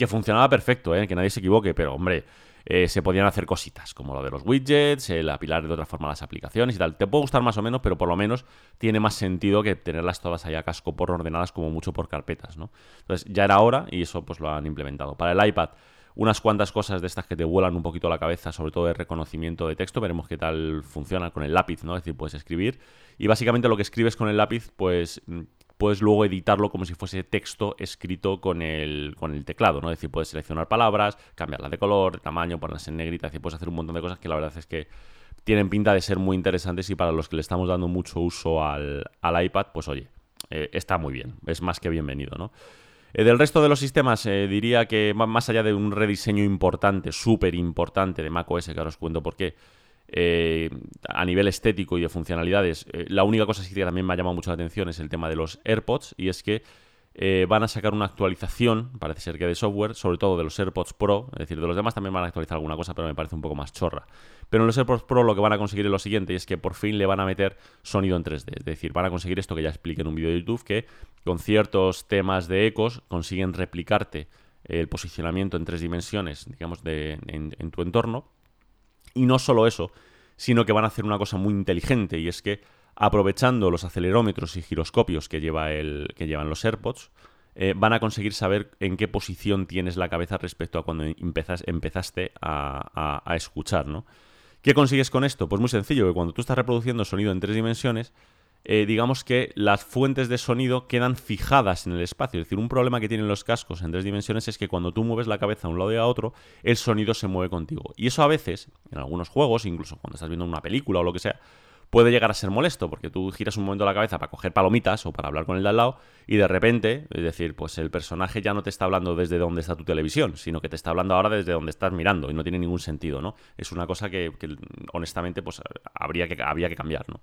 que funcionaba perfecto, ¿eh? que nadie se equivoque, pero hombre, eh, se podían hacer cositas, como lo de los widgets, el apilar de otra forma las aplicaciones y tal. Te puede gustar más o menos, pero por lo menos tiene más sentido que tenerlas todas allá a casco por ordenadas como mucho por carpetas, ¿no? Entonces ya era hora y eso pues lo han implementado. Para el iPad, unas cuantas cosas de estas que te vuelan un poquito la cabeza, sobre todo de reconocimiento de texto. Veremos qué tal funciona con el lápiz, ¿no? Es decir, puedes escribir. Y básicamente lo que escribes con el lápiz, pues puedes luego editarlo como si fuese texto escrito con el, con el teclado, ¿no? Es decir, puedes seleccionar palabras, cambiarlas de color, de tamaño, ponerlas en negrita, es decir, puedes hacer un montón de cosas que la verdad es que tienen pinta de ser muy interesantes y para los que le estamos dando mucho uso al, iPad, pues oye, eh, está muy bien, es más que bienvenido, ¿no? Eh, del resto de los sistemas, eh, diría que más allá de un rediseño importante, súper importante de macOS, que ahora os cuento por qué, eh, a nivel estético y de funcionalidades, la única cosa que también me ha llamado mucho la atención es el tema de los AirPods, y es que van a sacar una actualización, parece ser que de software, sobre todo de los AirPods Pro, es decir, de los demás también van a actualizar alguna cosa, pero me parece un poco más chorra. Pero en los AirPods Pro lo que van a conseguir es lo siguiente, y es que por fin le van a meter sonido en 3D. Es decir, van a conseguir esto que ya expliqué en un vídeo de YouTube, que con ciertos temas de ecos consiguen replicarte el posicionamiento en tres dimensiones, digamos, de, en, tu entorno. Y no solo eso, sino que van a hacer una cosa muy inteligente, y es que aprovechando los acelerómetros y giroscopios que, lleva el, que llevan los AirPods, eh, van a conseguir saber en qué posición tienes la cabeza respecto a cuando empezaste a, a escuchar, ¿no? ¿Qué consigues con esto? Pues muy sencillo, que cuando tú estás reproduciendo sonido en tres dimensiones, eh, digamos que las fuentes de sonido quedan fijadas en el espacio. Es decir, un problema que tienen los cascos en tres dimensiones es que cuando tú mueves la cabeza a un lado y a otro, el sonido se mueve contigo. Y eso a veces, en algunos juegos, incluso cuando estás viendo una película o lo que sea, puede llegar a ser molesto, porque tú giras un momento la cabeza para coger palomitas o para hablar con el de al lado, y de repente, es decir, pues el personaje ya no te está hablando desde donde está tu televisión, sino que te está hablando ahora desde donde estás mirando, y no tiene ningún sentido, ¿no? Es una cosa que, honestamente, pues habría que, había que cambiar, ¿no?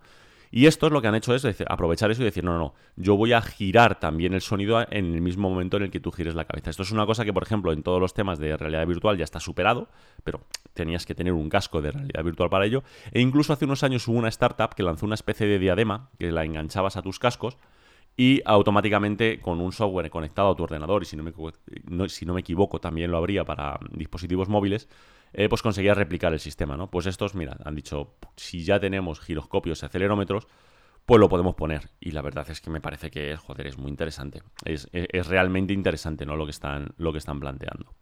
Y esto es lo que han hecho es aprovechar eso y decir, no, no, no, yo voy a girar también el sonido en el mismo momento en el que tú gires la cabeza. Esto es una cosa que, por ejemplo, en todos los temas de realidad virtual ya está superado, pero tenías que tener un casco de realidad virtual para ello. E incluso hace unos años hubo una startup que lanzó una especie de diadema que la enganchabas a tus cascos y automáticamente con un software conectado a tu ordenador, y si no me, si no me equivoco también lo habría para dispositivos móviles, eh, pues conseguía replicar el sistema, ¿no? Pues estos, mira, han dicho, si ya tenemos giroscopios y acelerómetros, pues lo podemos poner. Y la verdad es que me parece que, joder, es muy interesante. Es, realmente interesante, ¿no? Lo que están, lo que están planteando.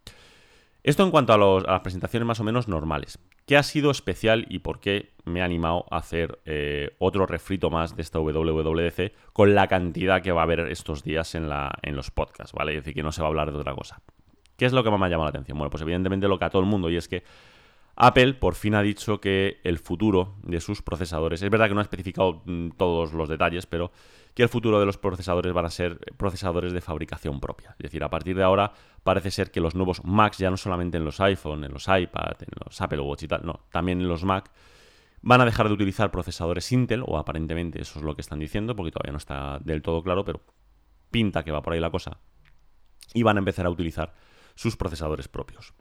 Esto en cuanto a, las presentaciones más o menos normales. ¿Qué ha sido especial y por qué me ha animado a hacer eh, otro refrito más de esta WWDC con la cantidad que va a haber estos días en, la, en los podcasts, ¿vale? Es decir, que no se va a hablar de otra cosa. ¿Qué es lo que más me ha llamado la atención? Bueno, pues evidentemente lo que a todo el mundo, y es que Apple por fin ha dicho que el futuro de sus procesadores, es verdad que no ha especificado mm, todos los detalles, pero que el futuro de los procesadores van a ser procesadores de fabricación propia. Es decir, a partir de ahora parece ser que los nuevos Macs, ya no solamente en los iPhone, en los iPad, en los Apple Watch y tal, no, también en los Mac, van a dejar de utilizar procesadores Intel, o aparentemente eso es lo que están diciendo, porque todavía no está del todo claro, pero pinta que va por ahí la cosa, y van a empezar a utilizar sus procesadores propios.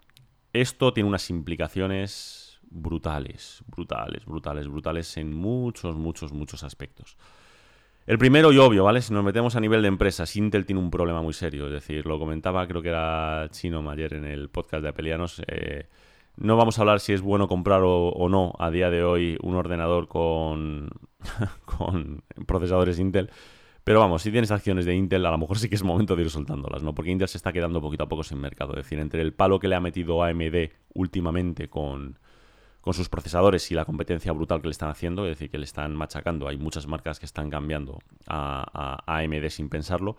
Esto tiene unas implicaciones brutales, brutales, brutales, brutales en muchos, muchos, muchos aspectos. El primero y obvio, ¿vale? Si nos metemos a nivel de empresas, Intel tiene un problema muy serio. Es decir, lo comentaba, creo que era Chino ayer en el podcast de Apelianos. Eh, no vamos a hablar si es bueno comprar o, no a día de hoy un ordenador con procesadores Intel, pero vamos, si tienes acciones de Intel, a lo mejor sí que es momento de ir soltándolas, ¿no? Porque Intel se está quedando poquito a poco sin mercado. Es decir, entre el palo que le ha metido AMD últimamente con, sus procesadores y la competencia brutal que le están haciendo, es decir, que le están machacando, hay muchas marcas que están cambiando a, AMD sin pensarlo.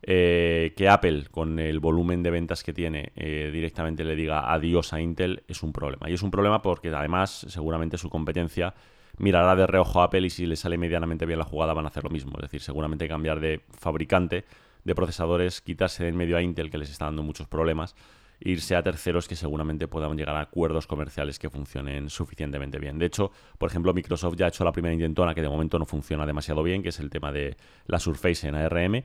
Eh, que Apple, con el volumen de ventas que tiene, eh, directamente le diga adiós a Intel, es un problema. Y es un problema porque además seguramente su competencia mirará de reojo a Apple y si le sale medianamente bien la jugada van a hacer lo mismo. Es decir, seguramente cambiar de fabricante de procesadores, quitarse de en medio a Intel que les está dando muchos problemas, e irse a terceros que seguramente puedan llegar a acuerdos comerciales que funcionen suficientemente bien. De hecho, por ejemplo, Microsoft ya ha hecho la primera intentona que de momento no funciona demasiado bien, que es el tema de la Surface en ARM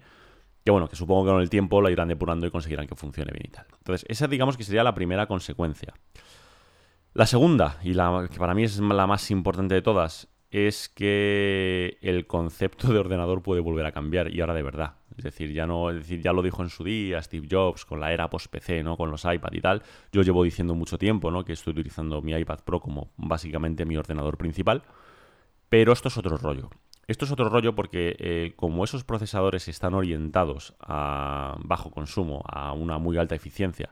que bueno, que supongo que con el tiempo la irán depurando y conseguirán que funcione bien y tal. Entonces, esa digamos que sería la primera consecuencia. La segunda, y la que para mí es la más importante de todas, es que el concepto de ordenador puede volver a cambiar y ahora de verdad. Es decir, ya no, es decir, ya lo dijo en su día Steve Jobs con la era post PC, ¿no? Con los iPad y tal. Yo llevo diciendo mucho tiempo, ¿no? Que estoy utilizando mi iPad Pro como básicamente mi ordenador principal. Pero esto es otro rollo. Esto es otro rollo porque eh, como esos procesadores están orientados a bajo consumo, a una muy alta eficiencia,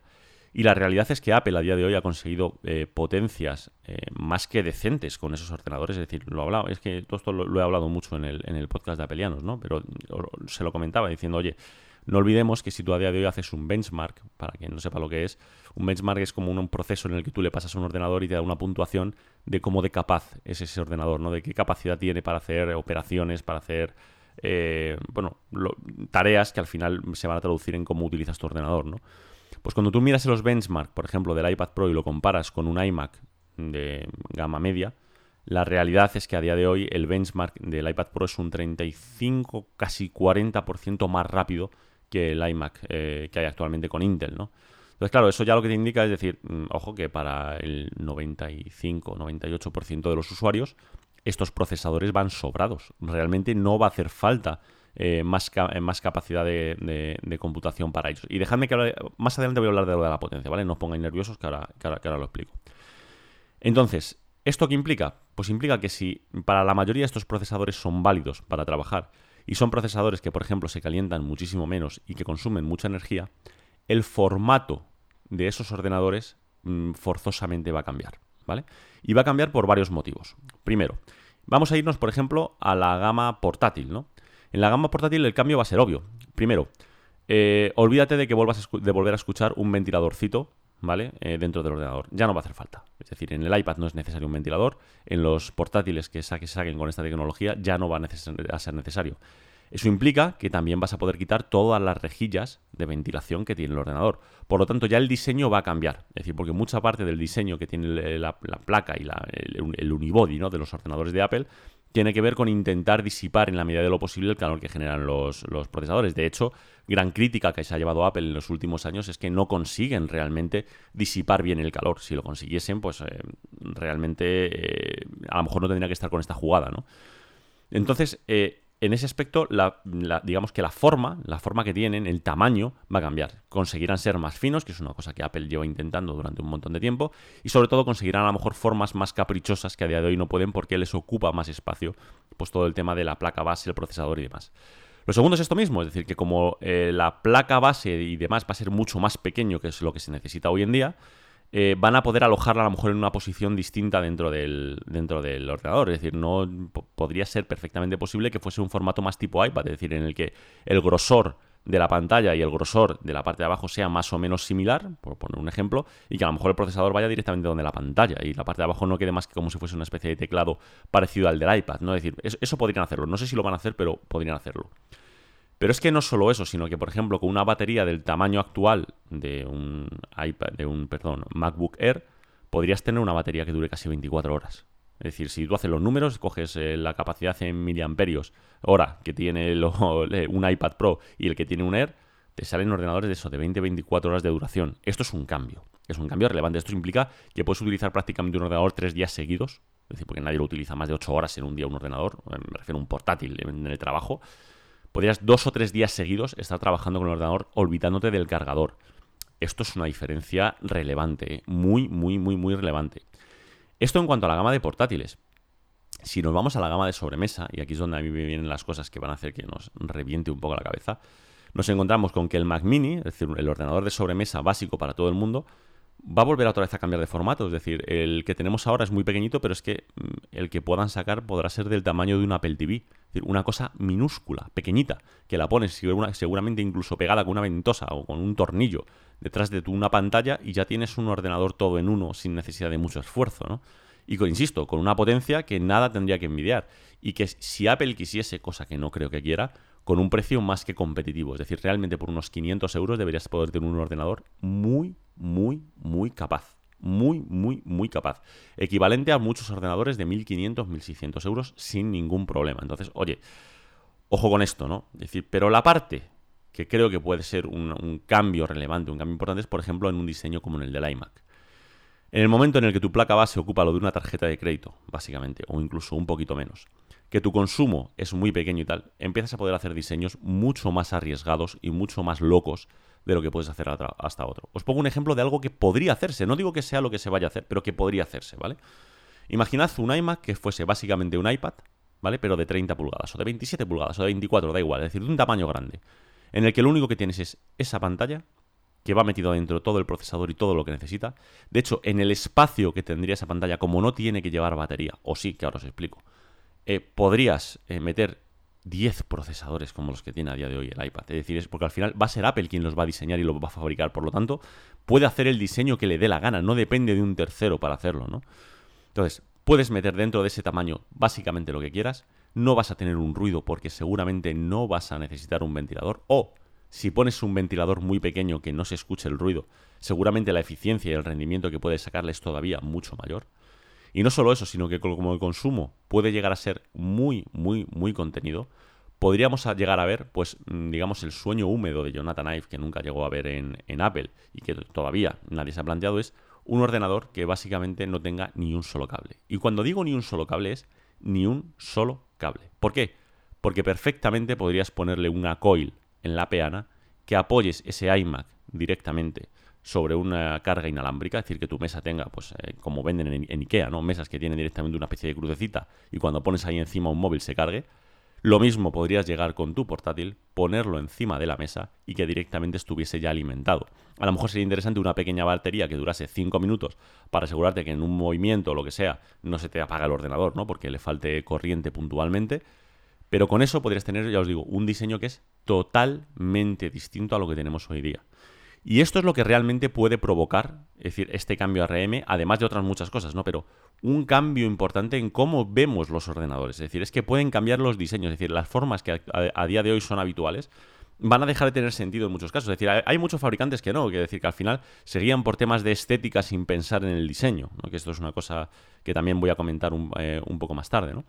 Y la realidad es que Apple a día de hoy ha conseguido eh, potencias eh, más que decentes con esos ordenadores. Es decir, lo hablaba, es que todo esto lo, he hablado mucho en el, en el podcast de Apelianos, ¿no? Pero se lo comentaba diciendo, oye, no olvidemos que si tú a día de hoy haces un benchmark, para quien no sepa lo que es, un benchmark es como un, proceso en el que tú le pasas a un ordenador y te da una puntuación de cómo de capaz es ese ordenador, ¿no? De qué capacidad tiene para hacer operaciones, para hacer eh, bueno, tareas que al final se van a traducir en cómo utilizas tu ordenador, ¿no? Pues cuando tú miras los benchmark, por ejemplo, del iPad Pro y lo comparas con un iMac de gama media, la realidad es que a día de hoy el benchmark del iPad Pro es un 35, casi 40% más rápido que el iMac eh, que hay actualmente con Intel, ¿no? Entonces, claro, eso ya lo que te indica es decir, mm, ojo, que para el 95, 98% de los usuarios, estos procesadores van sobrados. Realmente no va a hacer falta eh, más, eh, más, capacidad de, computación para ellos. Y dejadme que más adelante voy a hablar de lo de la potencia, ¿vale? No os pongáis nerviosos que ahora, que ahora, lo explico. Entonces, ¿esto qué implica? Pues implica que si para la mayoría de estos procesadores son válidos para trabajar y son procesadores que, por ejemplo, se calientan muchísimo menos y que consumen mucha energía, el formato de esos ordenadores mm, forzosamente va a cambiar, ¿vale? Y va a cambiar por varios motivos. Primero, vamos a irnos, por ejemplo, a la gama portátil, ¿no? En la gama portátil el cambio va a ser obvio. Primero, eh, olvídate de que vuelvas de volver a escuchar un ventiladorcito, ¿vale? Eh, dentro del ordenador. Ya no va a hacer falta. Es decir, en el iPad no es necesario un ventilador. En los portátiles que, saquen con esta tecnología ya no va a ser necesario. Eso implica que también vas a poder quitar todas las rejillas de ventilación que tiene el ordenador. Por lo tanto, ya el diseño va a cambiar. Es decir, porque mucha parte del diseño que tiene la, placa y el, el, unibody ¿no? de los ordenadores de Apple tiene que ver con intentar disipar en la medida de lo posible el calor que generan los, procesadores. De hecho, gran crítica que se ha llevado Apple en los últimos años es que no consiguen realmente disipar bien el calor. Si lo consiguiesen, pues eh, realmente eh, a lo mejor no tendría que estar con esta jugada, ¿no? Entonces, eh, en ese aspecto, digamos que la forma, la forma que tienen, el tamaño, va a cambiar. Conseguirán ser más finos, que es una cosa que Apple lleva intentando durante un montón de tiempo, y sobre todo conseguirán a lo mejor formas más caprichosas que a día de hoy no pueden porque les ocupa más espacio, pues todo el tema de la placa base, el procesador y demás. Lo segundo es esto mismo, es decir, que como eh, la placa base y demás va a ser mucho más pequeño, que es lo que se necesita hoy en día, eh, van a poder alojarla a lo mejor en una posición distinta dentro del, dentro del ordenador. Es decir, no podría ser perfectamente posible que fuese un formato más tipo iPad, es decir, en el que el grosor de la pantalla y el grosor de la parte de abajo sea más o menos similar, por poner un ejemplo, y que a lo mejor el procesador vaya directamente donde la pantalla y la parte de abajo no quede más que como si fuese una especie de teclado parecido al del iPad, ¿no? Es decir, eso podrían hacerlo. No sé si lo van a hacer, pero podrían hacerlo. Pero es que no solo eso, sino que, por ejemplo, con una batería del tamaño actual de un iPad, de un, perdón, MacBook Air, podrías tener una batería que dure casi 24 horas. Es decir, si tú haces los números, coges eh, la capacidad en miliamperios hora que tiene un iPad Pro y el que tiene un Air, te salen ordenadores de eso, de 20-24 horas de duración. Esto es un cambio. Es un cambio relevante. Esto implica que puedes utilizar prácticamente un ordenador tres días seguidos. Es decir, porque nadie lo utiliza más de 8 horas en un día un ordenador. Me refiero a un portátil en el trabajo podrías dos o tres días seguidos estar trabajando con el ordenador olvidándote del cargador. Esto es una diferencia relevante, ¿eh? muy, muy, muy, muy relevante. Esto en cuanto a la gama de portátiles. Si nos vamos a la gama de sobremesa, y aquí es donde a mí me vienen las cosas que van a hacer que nos reviente un poco la cabeza, nos encontramos con que el Mac Mini, es decir, el ordenador de sobremesa básico para todo el mundo, va a volver otra vez a cambiar de formato. Es decir, el que tenemos ahora es muy pequeñito, pero es que mm, el que puedan sacar podrá ser del tamaño de un Apple TV. Es decir, una cosa minúscula, pequeñita, que la pones seguramente incluso pegada con una ventosa o con un tornillo detrás de tu una pantalla y ya tienes un ordenador todo en uno sin necesidad de mucho esfuerzo, ¿no? Y con, insisto, con una potencia que nada tendría que envidiar. Y que si Apple quisiese, cosa que no creo que quiera, con un precio más que competitivo. Es decir, realmente por unos 500 euros deberías poder tener un ordenador muy, muy, muy capaz. Muy, muy, muy capaz. Equivalente a muchos ordenadores de 1.500, 1.600 euros sin ningún problema. Entonces, oye, ojo con esto, ¿no? Es decir, pero la parte que creo que puede ser un, cambio relevante, un cambio importante, es, por ejemplo, en un diseño como en el del iMac. En el momento en el que tu placa base ocupa lo de una tarjeta de crédito, básicamente, o incluso un poquito menos, que tu consumo es muy pequeño y tal, empiezas a poder hacer diseños mucho más arriesgados y mucho más locos de lo que puedes hacer hasta otro. Os pongo un ejemplo de algo que podría hacerse. No digo que sea lo que se vaya a hacer, pero que podría hacerse, ¿vale? Imaginad un iMac que fuese básicamente un iPad, ¿vale? Pero de 30 pulgadas, o de 27 pulgadas, o de 24, da igual, es decir, de un tamaño grande, en el que lo único que tienes es esa pantalla que va metido dentro todo el procesador y todo lo que necesita. De hecho, en el espacio que tendría esa pantalla, como no tiene que llevar batería, o sí, que ahora os explico, eh, podrías eh, meter 10 procesadores como los que tiene a día de hoy el iPad. Es decir, es porque al final va a ser Apple quien los va a diseñar y los va a fabricar. Por lo tanto, puede hacer el diseño que le dé la gana. No depende de un tercero para hacerlo, ¿no? Entonces, puedes meter dentro de ese tamaño básicamente lo que quieras. No vas a tener un ruido porque seguramente no vas a necesitar un ventilador. O si pones un ventilador muy pequeño que no se escuche el ruido, seguramente la eficiencia y el rendimiento que puedes sacarle es todavía mucho mayor. Y no solo eso, sino que como el consumo puede llegar a ser muy, muy, muy contenido, podríamos llegar a ver, pues, mm, digamos, el sueño húmedo de Jonathan Ive, que nunca llegó a ver en, en Apple y que todavía nadie se ha planteado, es un ordenador que básicamente no tenga ni un solo cable. Y cuando digo ni un solo cable es ni un solo cable. ¿Por qué? Porque perfectamente podrías ponerle una coil en la peana, que apoyes ese iMac directamente sobre una carga inalámbrica, es decir, que tu mesa tenga, pues eh, como venden en, Ikea, ¿no? Mesas que tienen directamente una especie de crucecita y cuando pones ahí encima un móvil se cargue. Lo mismo podrías llegar con tu portátil, ponerlo encima de la mesa y que directamente estuviese ya alimentado. A lo mejor sería interesante una pequeña batería que durase 5 minutos para asegurarte que en un movimiento o lo que sea no se te apaga el ordenador, ¿no? Porque le falte corriente puntualmente pero con eso podrías tener, ya os digo, un diseño que es totalmente distinto a lo que tenemos hoy día. Y esto es lo que realmente puede provocar, es decir, este cambio a RM, además de otras muchas cosas, ¿no? Pero un cambio importante en cómo vemos los ordenadores. Es decir, es que pueden cambiar los diseños, es decir, las formas que a, día de hoy son habituales van a dejar de tener sentido en muchos casos. Es decir, hay, muchos fabricantes que no, que decir que al final seguían por temas de estética sin pensar en el diseño, ¿no? que esto es una cosa que también voy a comentar un, eh, un poco más tarde, ¿no?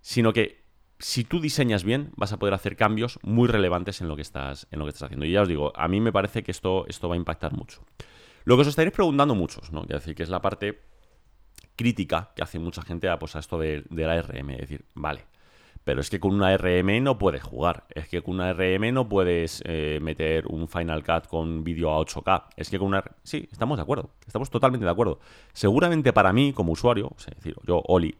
Sino que si tú diseñas bien, vas a poder hacer cambios muy relevantes en lo que estás, en lo que estás haciendo. Y ya os digo, a mí me parece que esto, esto va a impactar mucho. Lo que os estaréis preguntando muchos, ¿no? decir, que es la parte crítica que hace mucha gente a, pues, a esto de, la RM. Es decir, vale, pero es que con una RM no puedes jugar. Es que con una RM no puedes eh, meter un Final Cut con vídeo a 8K. Es que con una... Sí, estamos de acuerdo. Estamos totalmente de acuerdo. Seguramente para mí, como usuario, es decir, yo, Oli,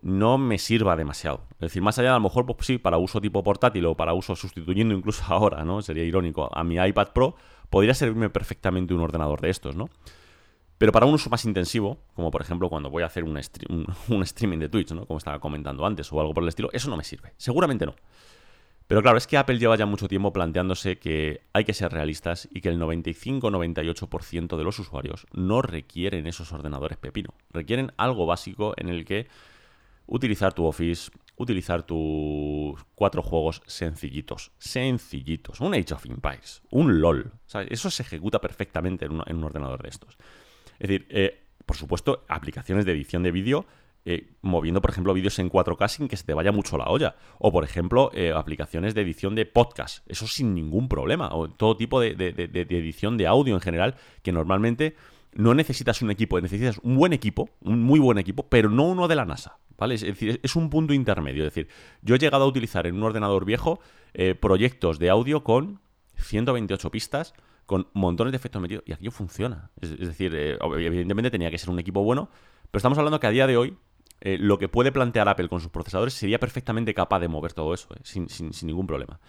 no me sirva demasiado. Es decir, más allá a lo mejor, pues sí, para uso tipo portátil o para uso sustituyendo incluso ahora, ¿no? Sería irónico. A mi iPad Pro podría servirme perfectamente un ordenador de estos, ¿no? Pero para un uso más intensivo, como por ejemplo cuando voy a hacer un, un, streaming de Twitch, ¿no? Como estaba comentando antes, o algo por el estilo, eso no me sirve. Seguramente no. Pero claro, es que Apple lleva ya mucho tiempo planteándose que hay que ser realistas y que el 95-98% de los usuarios no requieren esos ordenadores pepino. Requieren algo básico en el que utilizar tu Office, utilizar tus cuatro juegos sencillitos, sencillitos, un Age of Empires, un LOL, eso se ejecuta perfectamente en un, ordenador de estos. Es decir, eh, por supuesto, aplicaciones de edición de vídeo eh, moviendo, por ejemplo, vídeos en 4K sin que se te vaya mucho la olla. O, por ejemplo, eh, aplicaciones de edición de podcast. Eso sin ningún problema. O todo tipo de, de, edición de audio en general, que normalmente no necesitas un equipo, necesitas un buen equipo, un muy buen equipo, pero no uno de la NASA. ¿Vale? Es decir, es un punto intermedio. Es decir, yo he llegado a utilizar en un ordenador viejo eh, proyectos de audio con 128 pistas, con montones de efectos metidos, y aquello funciona. Es, decir, eh, evidentemente tenía que ser un equipo bueno, pero estamos hablando que a día de hoy eh, lo que puede plantear Apple con sus procesadores sería perfectamente capaz de mover todo eso, sin, sin, sin ningún problema.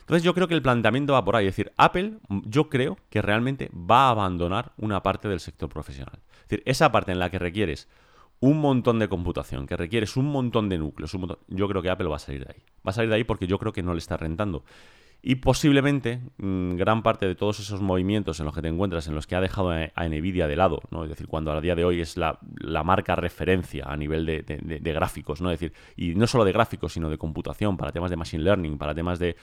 Entonces yo creo que el planteamiento va por ahí. Es decir, Apple yo creo que realmente va a abandonar una parte del sector profesional. Es decir, esa parte en la que requieres un montón de computación, que requieres un montón de núcleos, yo creo que Apple va a salir de ahí. Va a salir de ahí porque yo creo que no le está rentando. Y posiblemente mm, gran parte de todos esos movimientos en los que te encuentras, en los que ha dejado a, Nvidia de lado, ¿no? Es decir, cuando a día de hoy es la, marca referencia a nivel de, gráficos, ¿no? Es decir, y no solo de gráficos, sino de computación, para temas de machine learning, para temas de,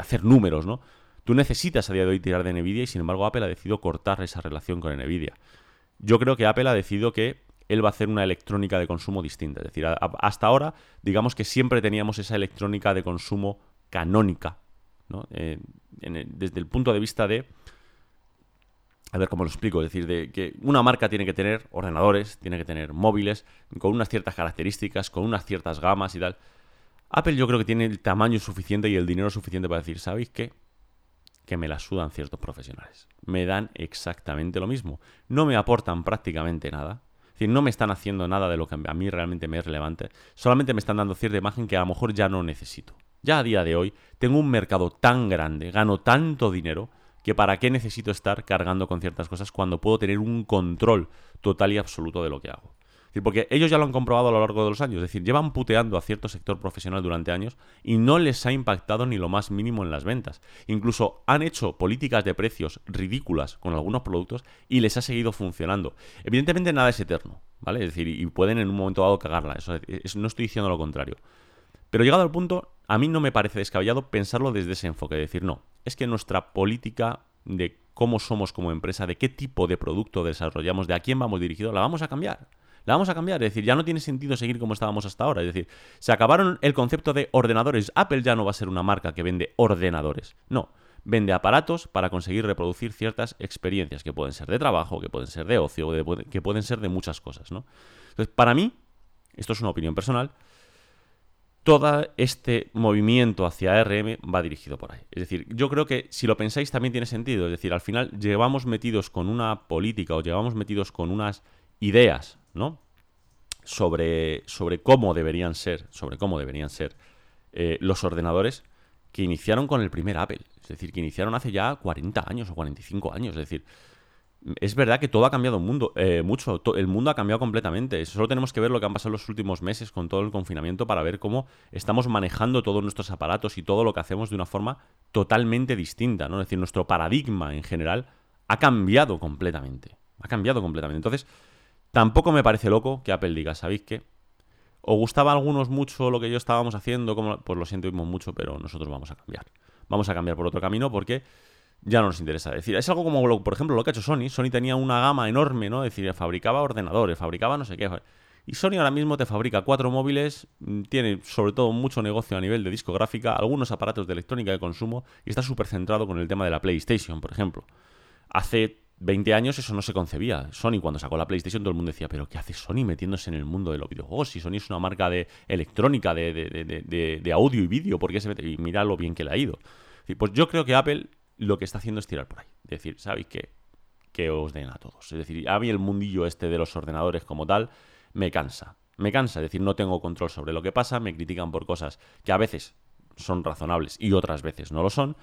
hacer números, ¿no? Tú necesitas a día de hoy tirar de Nvidia y sin embargo Apple ha decidido cortar esa relación con Nvidia. Yo creo que Apple ha decidido que él va a hacer una electrónica de consumo distinta. Es decir, hasta ahora, digamos que siempre teníamos esa electrónica de consumo canónica. Eh, desde el punto de vista de... A ver cómo lo explico, es decir, de que una marca tiene que tener ordenadores, tiene que tener móviles, con unas ciertas características, con unas ciertas gamas y tal. Apple yo creo que tiene el tamaño suficiente y el dinero suficiente para decir, ¿sabéis qué? Que me la sudan ciertos profesionales. Me dan exactamente lo mismo. No me aportan prácticamente nada es decir, no me están haciendo nada de lo que a mí realmente me es relevante. Solamente me están dando cierta imagen que a lo mejor ya no necesito. Ya a día de hoy tengo un mercado tan grande, gano tanto dinero, que para qué necesito estar cargando con ciertas cosas cuando puedo tener un control total y absoluto de lo que hago. Porque ellos ya lo han comprobado a lo largo de los años, es decir, llevan puteando a cierto sector profesional durante años y no les ha impactado ni lo más mínimo en las ventas. Incluso han hecho políticas de precios ridículas con algunos productos y les ha seguido funcionando. Evidentemente nada es eterno, ¿vale? Es decir, y pueden en un momento dado cagarla, eso, no estoy diciendo lo contrario. Pero llegado al punto, a mí no me parece descabellado pensarlo desde ese enfoque, decir, no, es que nuestra política de cómo somos como empresa, de qué tipo de producto desarrollamos, de a quién vamos dirigido, la vamos a cambiar la vamos a cambiar. Es decir, ya no tiene sentido seguir como estábamos hasta ahora. Es decir, se acabaron el concepto de ordenadores. Apple ya no va a ser una marca que vende ordenadores. No. Vende aparatos para conseguir reproducir ciertas experiencias que pueden ser de trabajo, que pueden ser de ocio, que pueden ser de muchas cosas, ¿no? Entonces, para mí, esto es una opinión personal, todo este movimiento hacia ARM va dirigido por ahí. Es decir, yo creo que si lo pensáis también tiene sentido. Es decir, al final llevamos metidos con una política o llevamos metidos con unas ideas ¿no? Sobre, sobre cómo deberían ser, sobre cómo deberían ser eh, los ordenadores que iniciaron con el primer Apple. Es decir, que iniciaron hace ya 40 años o 45 años. Es decir, es verdad que todo ha cambiado mundo, eh, mucho. El mundo ha cambiado completamente. Solo tenemos que ver lo que han pasado los últimos meses con todo el confinamiento para ver cómo estamos manejando todos nuestros aparatos y todo lo que hacemos de una forma totalmente distinta. ¿no? Es decir, nuestro paradigma en general ha cambiado completamente. Ha cambiado completamente. Entonces, Tampoco me parece loco que Apple diga, ¿sabéis qué? ¿Os gustaba a algunos mucho lo que yo estábamos haciendo? Pues lo sentimos mucho, pero nosotros vamos a cambiar. Vamos a cambiar por otro camino porque ya no nos interesa. Es decir, es algo como, por ejemplo, lo que ha hecho Sony. Sony tenía una gama enorme, ¿no? Es decir, fabricaba ordenadores, fabricaba no sé qué. Y Sony ahora mismo te fabrica cuatro móviles, mm, tiene sobre todo mucho negocio a nivel de discográfica, algunos aparatos de electrónica de consumo y está súper centrado con el tema de la PlayStation, por ejemplo. Hace 20 años eso no se concebía. Sony cuando sacó la PlayStation todo el mundo decía, pero ¿qué hace Sony metiéndose en el mundo de los videojuegos? Si Sony es una marca de electrónica, de, de, de, audio y vídeo, ¿por qué se mete? Y mira lo bien que le ha ido. Pues yo creo que Apple lo que está haciendo es tirar por ahí. Es decir, ¿sabéis qué? Que os den a todos. Es decir, a mí el mundillo este de los ordenadores como tal me cansa. Me cansa, es decir, no tengo control sobre lo que pasa, me critican por cosas que a veces son razonables y otras veces no lo son.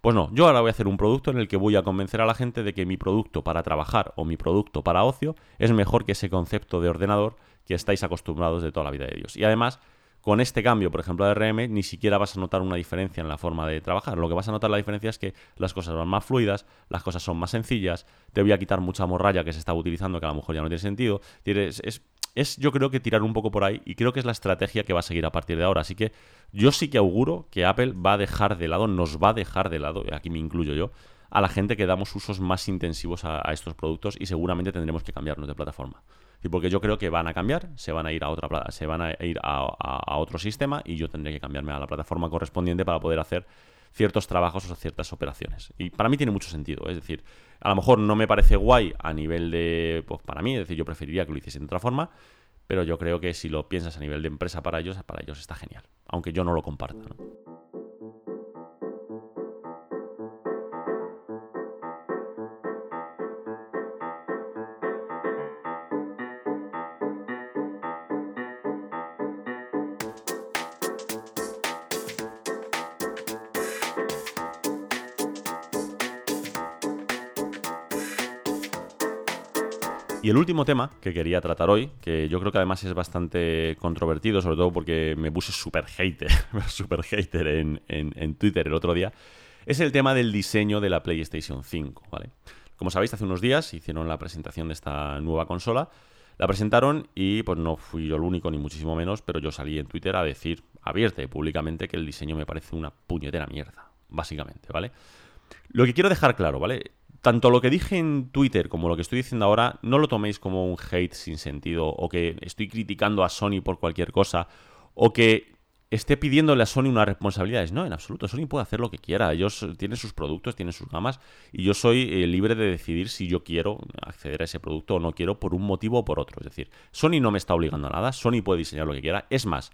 Pues no, yo ahora voy a hacer un producto en el que voy a convencer a la gente de que mi producto para trabajar o mi producto para ocio es mejor que ese concepto de ordenador que estáis acostumbrados de toda la vida de Dios. Y además, con este cambio, por ejemplo, de RM, ni siquiera vas a notar una diferencia en la forma de trabajar. Lo que vas a notar la diferencia es que las cosas van más fluidas, las cosas son más sencillas, te voy a quitar mucha morralla que se estaba utilizando que a lo mejor ya no tiene sentido. Es, es yo creo que tirar un poco por ahí y creo que es la estrategia que va a seguir a partir de ahora. Así que yo sí que auguro que Apple va a dejar de lado, nos va a dejar de lado, aquí me incluyo yo, a la gente que damos usos más intensivos a, estos productos y seguramente tendremos que cambiarnos de plataforma. Y porque yo creo que van a cambiar, se van a ir a otra se van a ir a, otro sistema y yo tendré que cambiarme a la plataforma correspondiente para poder hacer ciertos trabajos o ciertas operaciones. Y para mí tiene mucho sentido. Es decir, a lo mejor no me parece guay a nivel de. Pues para mí, es decir, yo preferiría que lo hiciesen de otra forma, pero yo creo que si lo piensas a nivel de empresa para ellos, para ellos está genial. Aunque yo no lo comparta. ¿no? El último tema que quería tratar hoy, que yo creo que además es bastante controvertido, sobre todo porque me puse súper hater, super hater en, en, Twitter el otro día, es el tema del diseño de la PlayStation 5, ¿vale? Como sabéis, hace unos días hicieron la presentación de esta nueva consola, la presentaron y pues no fui yo el único, ni muchísimo menos, pero yo salí en Twitter a decir abierta y públicamente que el diseño me parece una puñetera mierda, básicamente, ¿vale? Lo que quiero dejar claro, ¿vale? Tanto lo que dije en Twitter como lo que estoy diciendo ahora, no lo toméis como un hate sin sentido o que estoy criticando a Sony por cualquier cosa o que esté pidiéndole a Sony unas responsabilidades. No, en absoluto. Sony puede hacer lo que quiera. Ellos tienen sus productos, tienen sus gamas y yo soy eh, libre de decidir si yo quiero acceder a ese producto o no quiero por un motivo o por otro. Es decir, Sony no me está obligando a nada. Sony puede diseñar lo que quiera. Es más,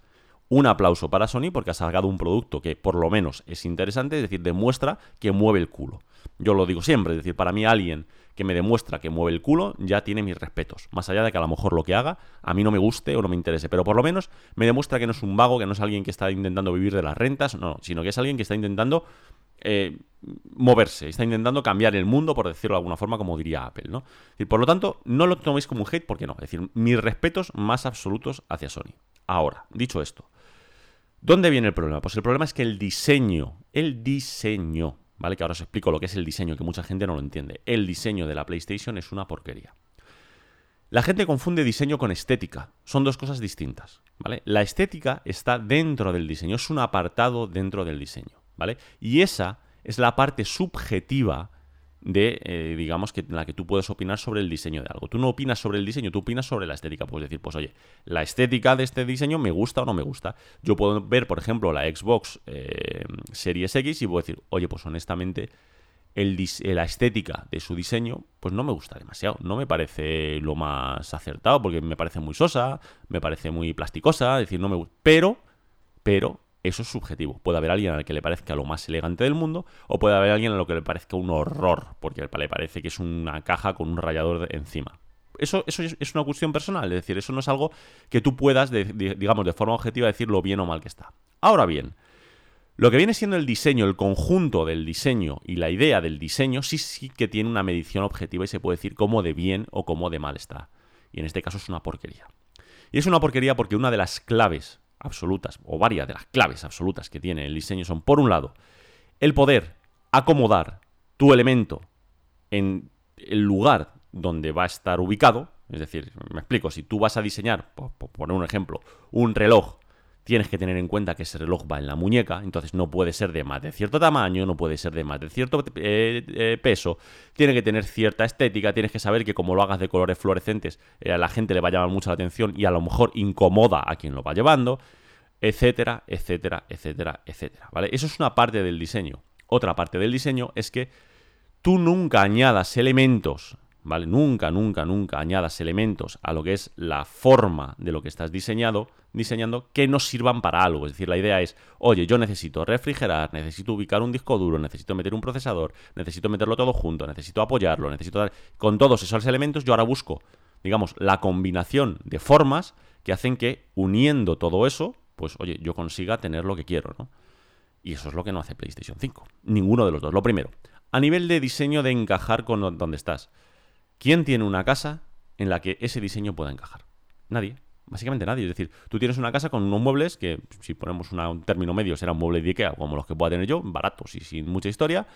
un aplauso para Sony porque ha salgado un producto que por lo menos es interesante, es decir, demuestra que mueve el culo. Yo lo digo siempre, es decir, para mí alguien que me demuestra que mueve el culo, ya tiene mis respetos. Más allá de que a lo mejor lo que haga a mí no me guste o no me interese, pero por lo menos me demuestra que no es un vago, que no es alguien que está intentando vivir de las rentas, no, sino que es alguien que está intentando eh, moverse, está intentando cambiar el mundo, por decirlo de alguna forma, como diría Apple, ¿no? Y por lo tanto, no lo toméis como un hate, porque no. Es decir, mis respetos más absolutos hacia Sony. Ahora, dicho esto, ¿dónde viene el problema? Pues el problema es que el diseño, el diseño, ¿vale? Que ahora os explico lo que es el diseño, que mucha gente no lo entiende. El diseño de la PlayStation es una porquería. La gente confunde diseño con estética. Son dos cosas distintas, ¿vale? La estética está dentro del diseño, es un apartado dentro del diseño, ¿vale? Y esa es la parte subjetiva de, eh, digamos, que la que tú puedes opinar sobre el diseño de algo. Tú no opinas sobre el diseño, tú opinas sobre la estética. Puedes decir, pues oye, la estética de este diseño me gusta o no me gusta. Yo puedo ver, por ejemplo, la Xbox eh, Series X y puedo decir, oye, pues honestamente, el la estética de su diseño, pues no me gusta demasiado. No me parece lo más acertado, porque me parece muy sosa, me parece muy plasticosa, es decir, no me gusta. Pero, pero, eso es subjetivo. Puede haber alguien al que le parezca lo más elegante del mundo, o puede haber alguien a lo que le parezca un horror, porque le parece que es una caja con un rayador encima. Eso, eso es una cuestión personal, es decir, eso no es algo que tú puedas, digamos, de forma objetiva decir lo bien o mal que está. Ahora bien, lo que viene siendo el diseño, el conjunto del diseño y la idea del diseño, sí, sí que tiene una medición objetiva y se puede decir cómo de bien o cómo de mal está. Y en este caso es una porquería. Y es una porquería porque una de las claves absolutas, o varias de las claves absolutas que tiene el diseño son, por un lado, el poder acomodar tu elemento en el lugar donde va a estar ubicado. Es decir, me explico, si tú vas a diseñar, por, poner un ejemplo, un reloj tienes que tener en cuenta que ese reloj va en la muñeca, entonces no puede ser de más de cierto tamaño, no puede ser de más de cierto eh, eh, peso, tiene que tener cierta estética, tienes que saber que como lo hagas de colores fluorescentes, eh, a la gente le va a llamar mucho la atención y a lo mejor incomoda a quien lo va llevando, etcétera, etcétera, etcétera, etcétera, ¿vale? Eso es una parte del diseño. Otra parte del diseño es que tú nunca añadas elementos ¿vale? Nunca, nunca, nunca añadas elementos a lo que es la forma de lo que estás diseñado, diseñando que no sirvan para algo. Es decir, la idea es, oye, yo necesito refrigerar, necesito ubicar un disco duro, necesito meter un procesador, necesito meterlo todo junto, necesito apoyarlo, necesito dar... Con todos esos elementos yo ahora busco, digamos, la combinación de formas que hacen que uniendo todo eso, pues oye, yo consiga tener lo que quiero, ¿no? Y eso es lo que no hace PlayStation 5. Ninguno de los dos. Lo primero, a nivel de diseño de encajar con donde estás. ¿Quién tiene una casa en la que ese diseño pueda encajar? Nadie. Básicamente nadie. Es decir, tú tienes una casa con unos muebles que, si ponemos un término medio, será un mueble de Ikea, como los que pueda tener yo, baratos y sin mucha historia.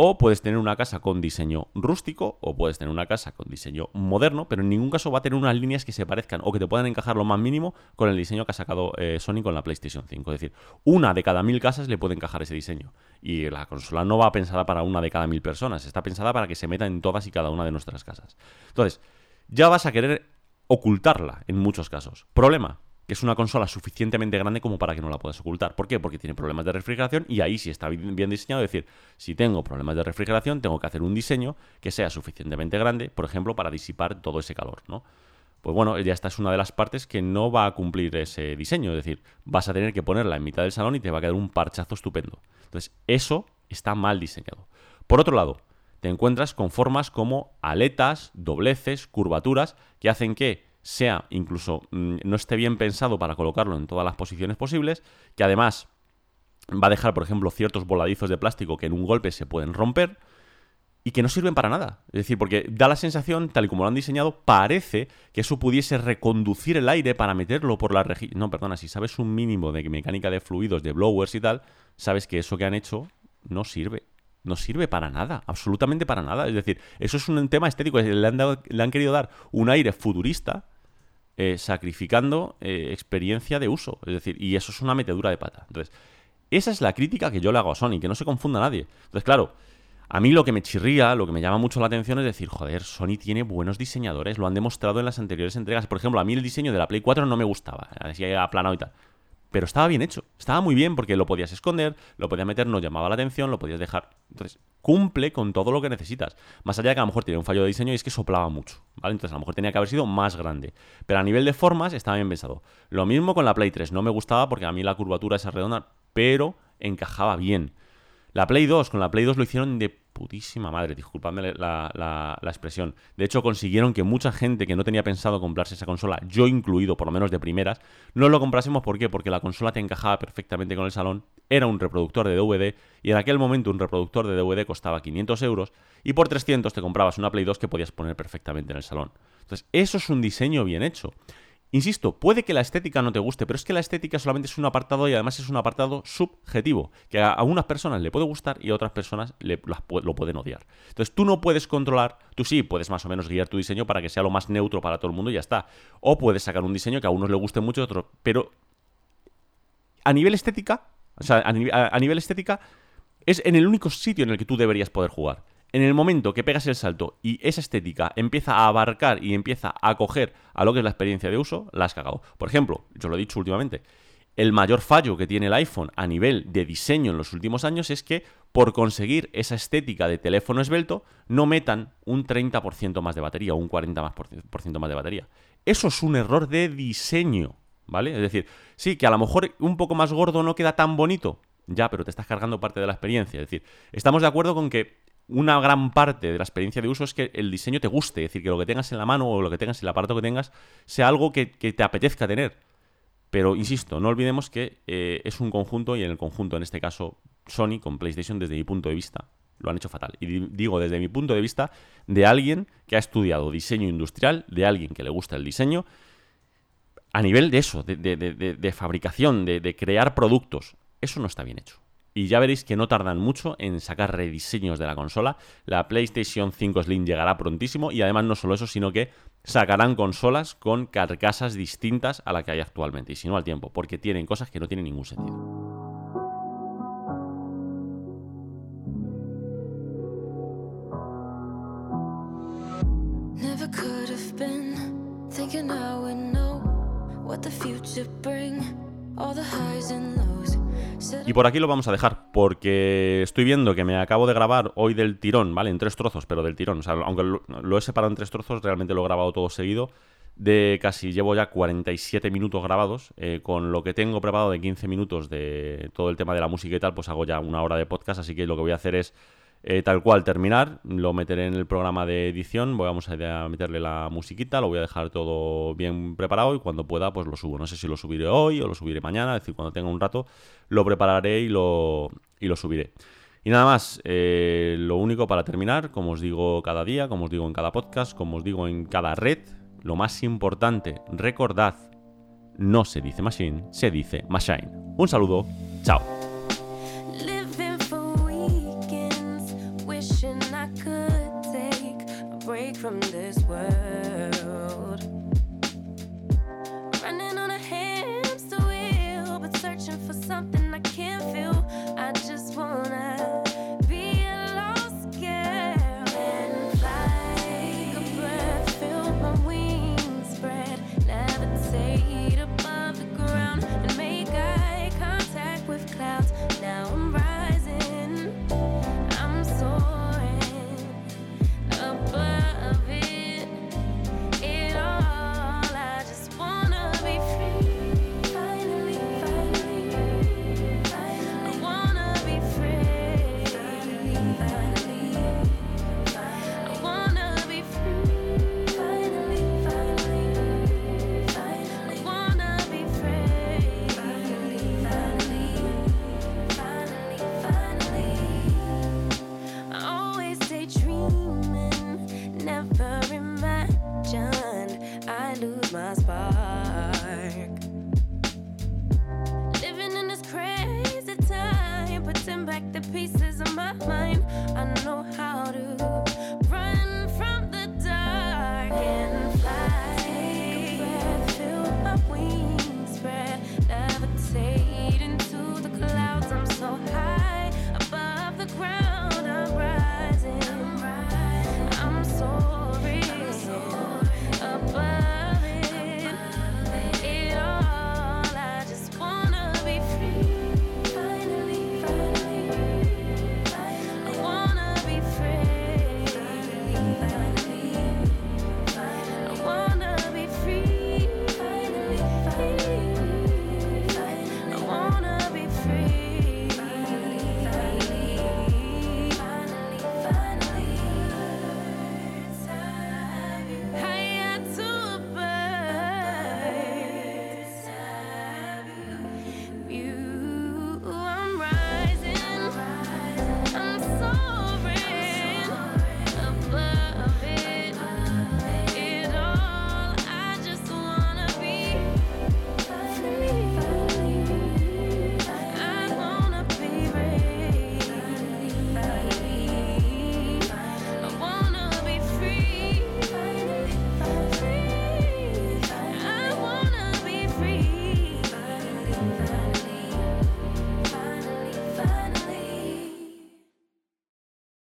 O puedes tener una casa con diseño rústico, o puedes tener una casa con diseño moderno, pero en ningún caso va a tener unas líneas que se parezcan o que te puedan encajar lo más mínimo con el diseño que ha sacado eh, Sony con la PlayStation 5. Es decir, una de cada mil casas le puede encajar ese diseño. Y la consola no va pensada para una de cada mil personas, está pensada para que se meta en todas y cada una de nuestras casas. Entonces, ya vas a querer ocultarla en muchos casos. Problema, que es una consola suficientemente grande como para que no la puedas ocultar. ¿Por qué? Porque tiene problemas de refrigeración y ahí sí está bien diseñado. Es decir, si tengo problemas de refrigeración, tengo que hacer un diseño que sea suficientemente grande, por ejemplo, para disipar todo ese calor, ¿no? Pues bueno, ya esta es una de las partes que no va a cumplir ese diseño. Es decir, vas a tener que ponerla en mitad del salón y te va a quedar un parchazo estupendo. Entonces, eso está mal diseñado. Por otro lado, te encuentras con formas como aletas, dobleces, curvaturas, que hacen que sea incluso mm, no esté bien pensado para colocarlo en todas las posiciones posibles, que además va a dejar, por ejemplo, ciertos voladizos de plástico que en un golpe se pueden romper y que no sirven para nada. Es decir, porque da la sensación, tal y como lo han diseñado, parece que eso pudiese reconducir el aire para meterlo por la rejilla. No, perdona, si sabes un mínimo de mecánica de fluidos, de blowers y tal, sabes que eso que han hecho no sirve. No sirve para nada, absolutamente para nada. Es decir, eso es un tema estético. Le han, le han querido dar un aire futurista eh, sacrificando eh, experiencia de uso. Es decir, y eso es una metedura de pata. Entonces, esa es la crítica que yo le hago a Sony, que no se confunda nadie. Entonces, claro, a mí lo que me chirría, lo que me llama mucho la atención es decir, joder, Sony tiene buenos diseñadores, lo han demostrado en las anteriores entregas. Por ejemplo, a mí el diseño de la Play 4 no me gustaba, así aplanado y tal. Pero estaba bien hecho, estaba muy bien porque lo podías esconder, lo podías meter, no llamaba la atención, lo podías dejar. Entonces, cumple con todo lo que necesitas. Más allá de que a lo mejor tiene un fallo de diseño y es que soplaba mucho, ¿vale? Entonces, a lo mejor tenía que haber sido más grande. Pero a nivel de formas estaba bien pensado. Lo mismo con la Play 3, no me gustaba porque a mí la curvatura es redonda, pero encajaba bien. La Play 2, con la Play 2 lo hicieron de putísima madre, disculpadme la, la, expresión. De hecho, consiguieron que mucha gente que no tenía pensado comprarse esa consola, yo incluido, por lo menos de primeras, no lo comprásemos. ¿Por qué? Porque la consola te encajaba perfectamente con el salón, era un reproductor de DVD, y en aquel momento un reproductor de DVD costaba 500 euros, y por 300 te comprabas una Play 2 que podías poner perfectamente en el salón. Entonces, eso es un diseño bien hecho. Insisto, puede que la estética no te guste, pero es que la estética solamente es un apartado y además es un apartado subjetivo, que a, unas personas le puede gustar y a otras personas lo pueden odiar. Entonces tú no puedes controlar, tú sí puedes más o menos guiar tu diseño para que sea lo más neutro para todo el mundo y ya está. O puedes sacar un diseño que a unos le guste mucho y a otros, pero a nivel estética, o sea, a nivel estética, es en el único sitio en el que tú deberías poder jugar en el momento que pegas el salto y esa estética empieza a abarcar y empieza a coger a lo que es la experiencia de uso, la has cagado. Por ejemplo, yo lo he dicho últimamente, el mayor fallo que tiene el iPhone a nivel de diseño en los últimos años es que por conseguir esa estética de teléfono esbelto no metan un 30% más de batería o un 40% más, más de batería. Eso es un error de diseño, ¿vale? Es decir, sí, que a lo mejor un poco más gordo no queda tan bonito, ya, pero te estás cargando parte de la experiencia. Es decir, estamos de acuerdo con que una gran parte de la experiencia de uso es que el diseño te guste, es decir, que lo que tengas en la mano o lo que tengas en el aparato que tengas sea algo que, te apetezca tener. Pero, insisto, no olvidemos que eh, es un conjunto y en el conjunto, en este caso, Sony con PlayStation, desde mi punto de vista, lo han hecho fatal. Y digo desde mi punto de vista de alguien que ha estudiado diseño industrial, de alguien que le gusta el diseño, a nivel de eso, de, de fabricación, de crear productos. Eso no está bien hecho y ya veréis que no tardan mucho en sacar rediseños de la consola. La PlayStation 5 Slim llegará prontísimo y además no solo eso, sino que sacarán consolas con carcasas distintas a la que hay actualmente y si no al tiempo, porque tienen cosas que no tienen ningún sentido. Y por aquí lo vamos a dejar, porque estoy viendo que me acabo de grabar hoy del tirón, ¿vale? En tres trozos, pero del tirón. O sea, aunque lo, he separado en tres trozos, realmente lo he grabado todo seguido. De casi, llevo ya 47 minutos grabados. Eh, con lo que tengo preparado de 15 minutos de todo el tema de la música y tal, pues hago ya una hora de podcast. Así que lo que voy a hacer es eh, tal cual terminar, lo meteré en el programa de edición, vamos a meterle la musiquita, lo voy a dejar todo bien preparado y cuando pueda pues lo subo. No sé si lo subiré hoy o lo subiré mañana, es decir, cuando tenga un rato lo prepararé y lo, y lo subiré. Y nada más, eh, lo único para terminar, como os digo cada día, como os digo en cada podcast, como os digo en cada red, lo más importante, recordad, no se dice machine, se dice machine. Un saludo, chao.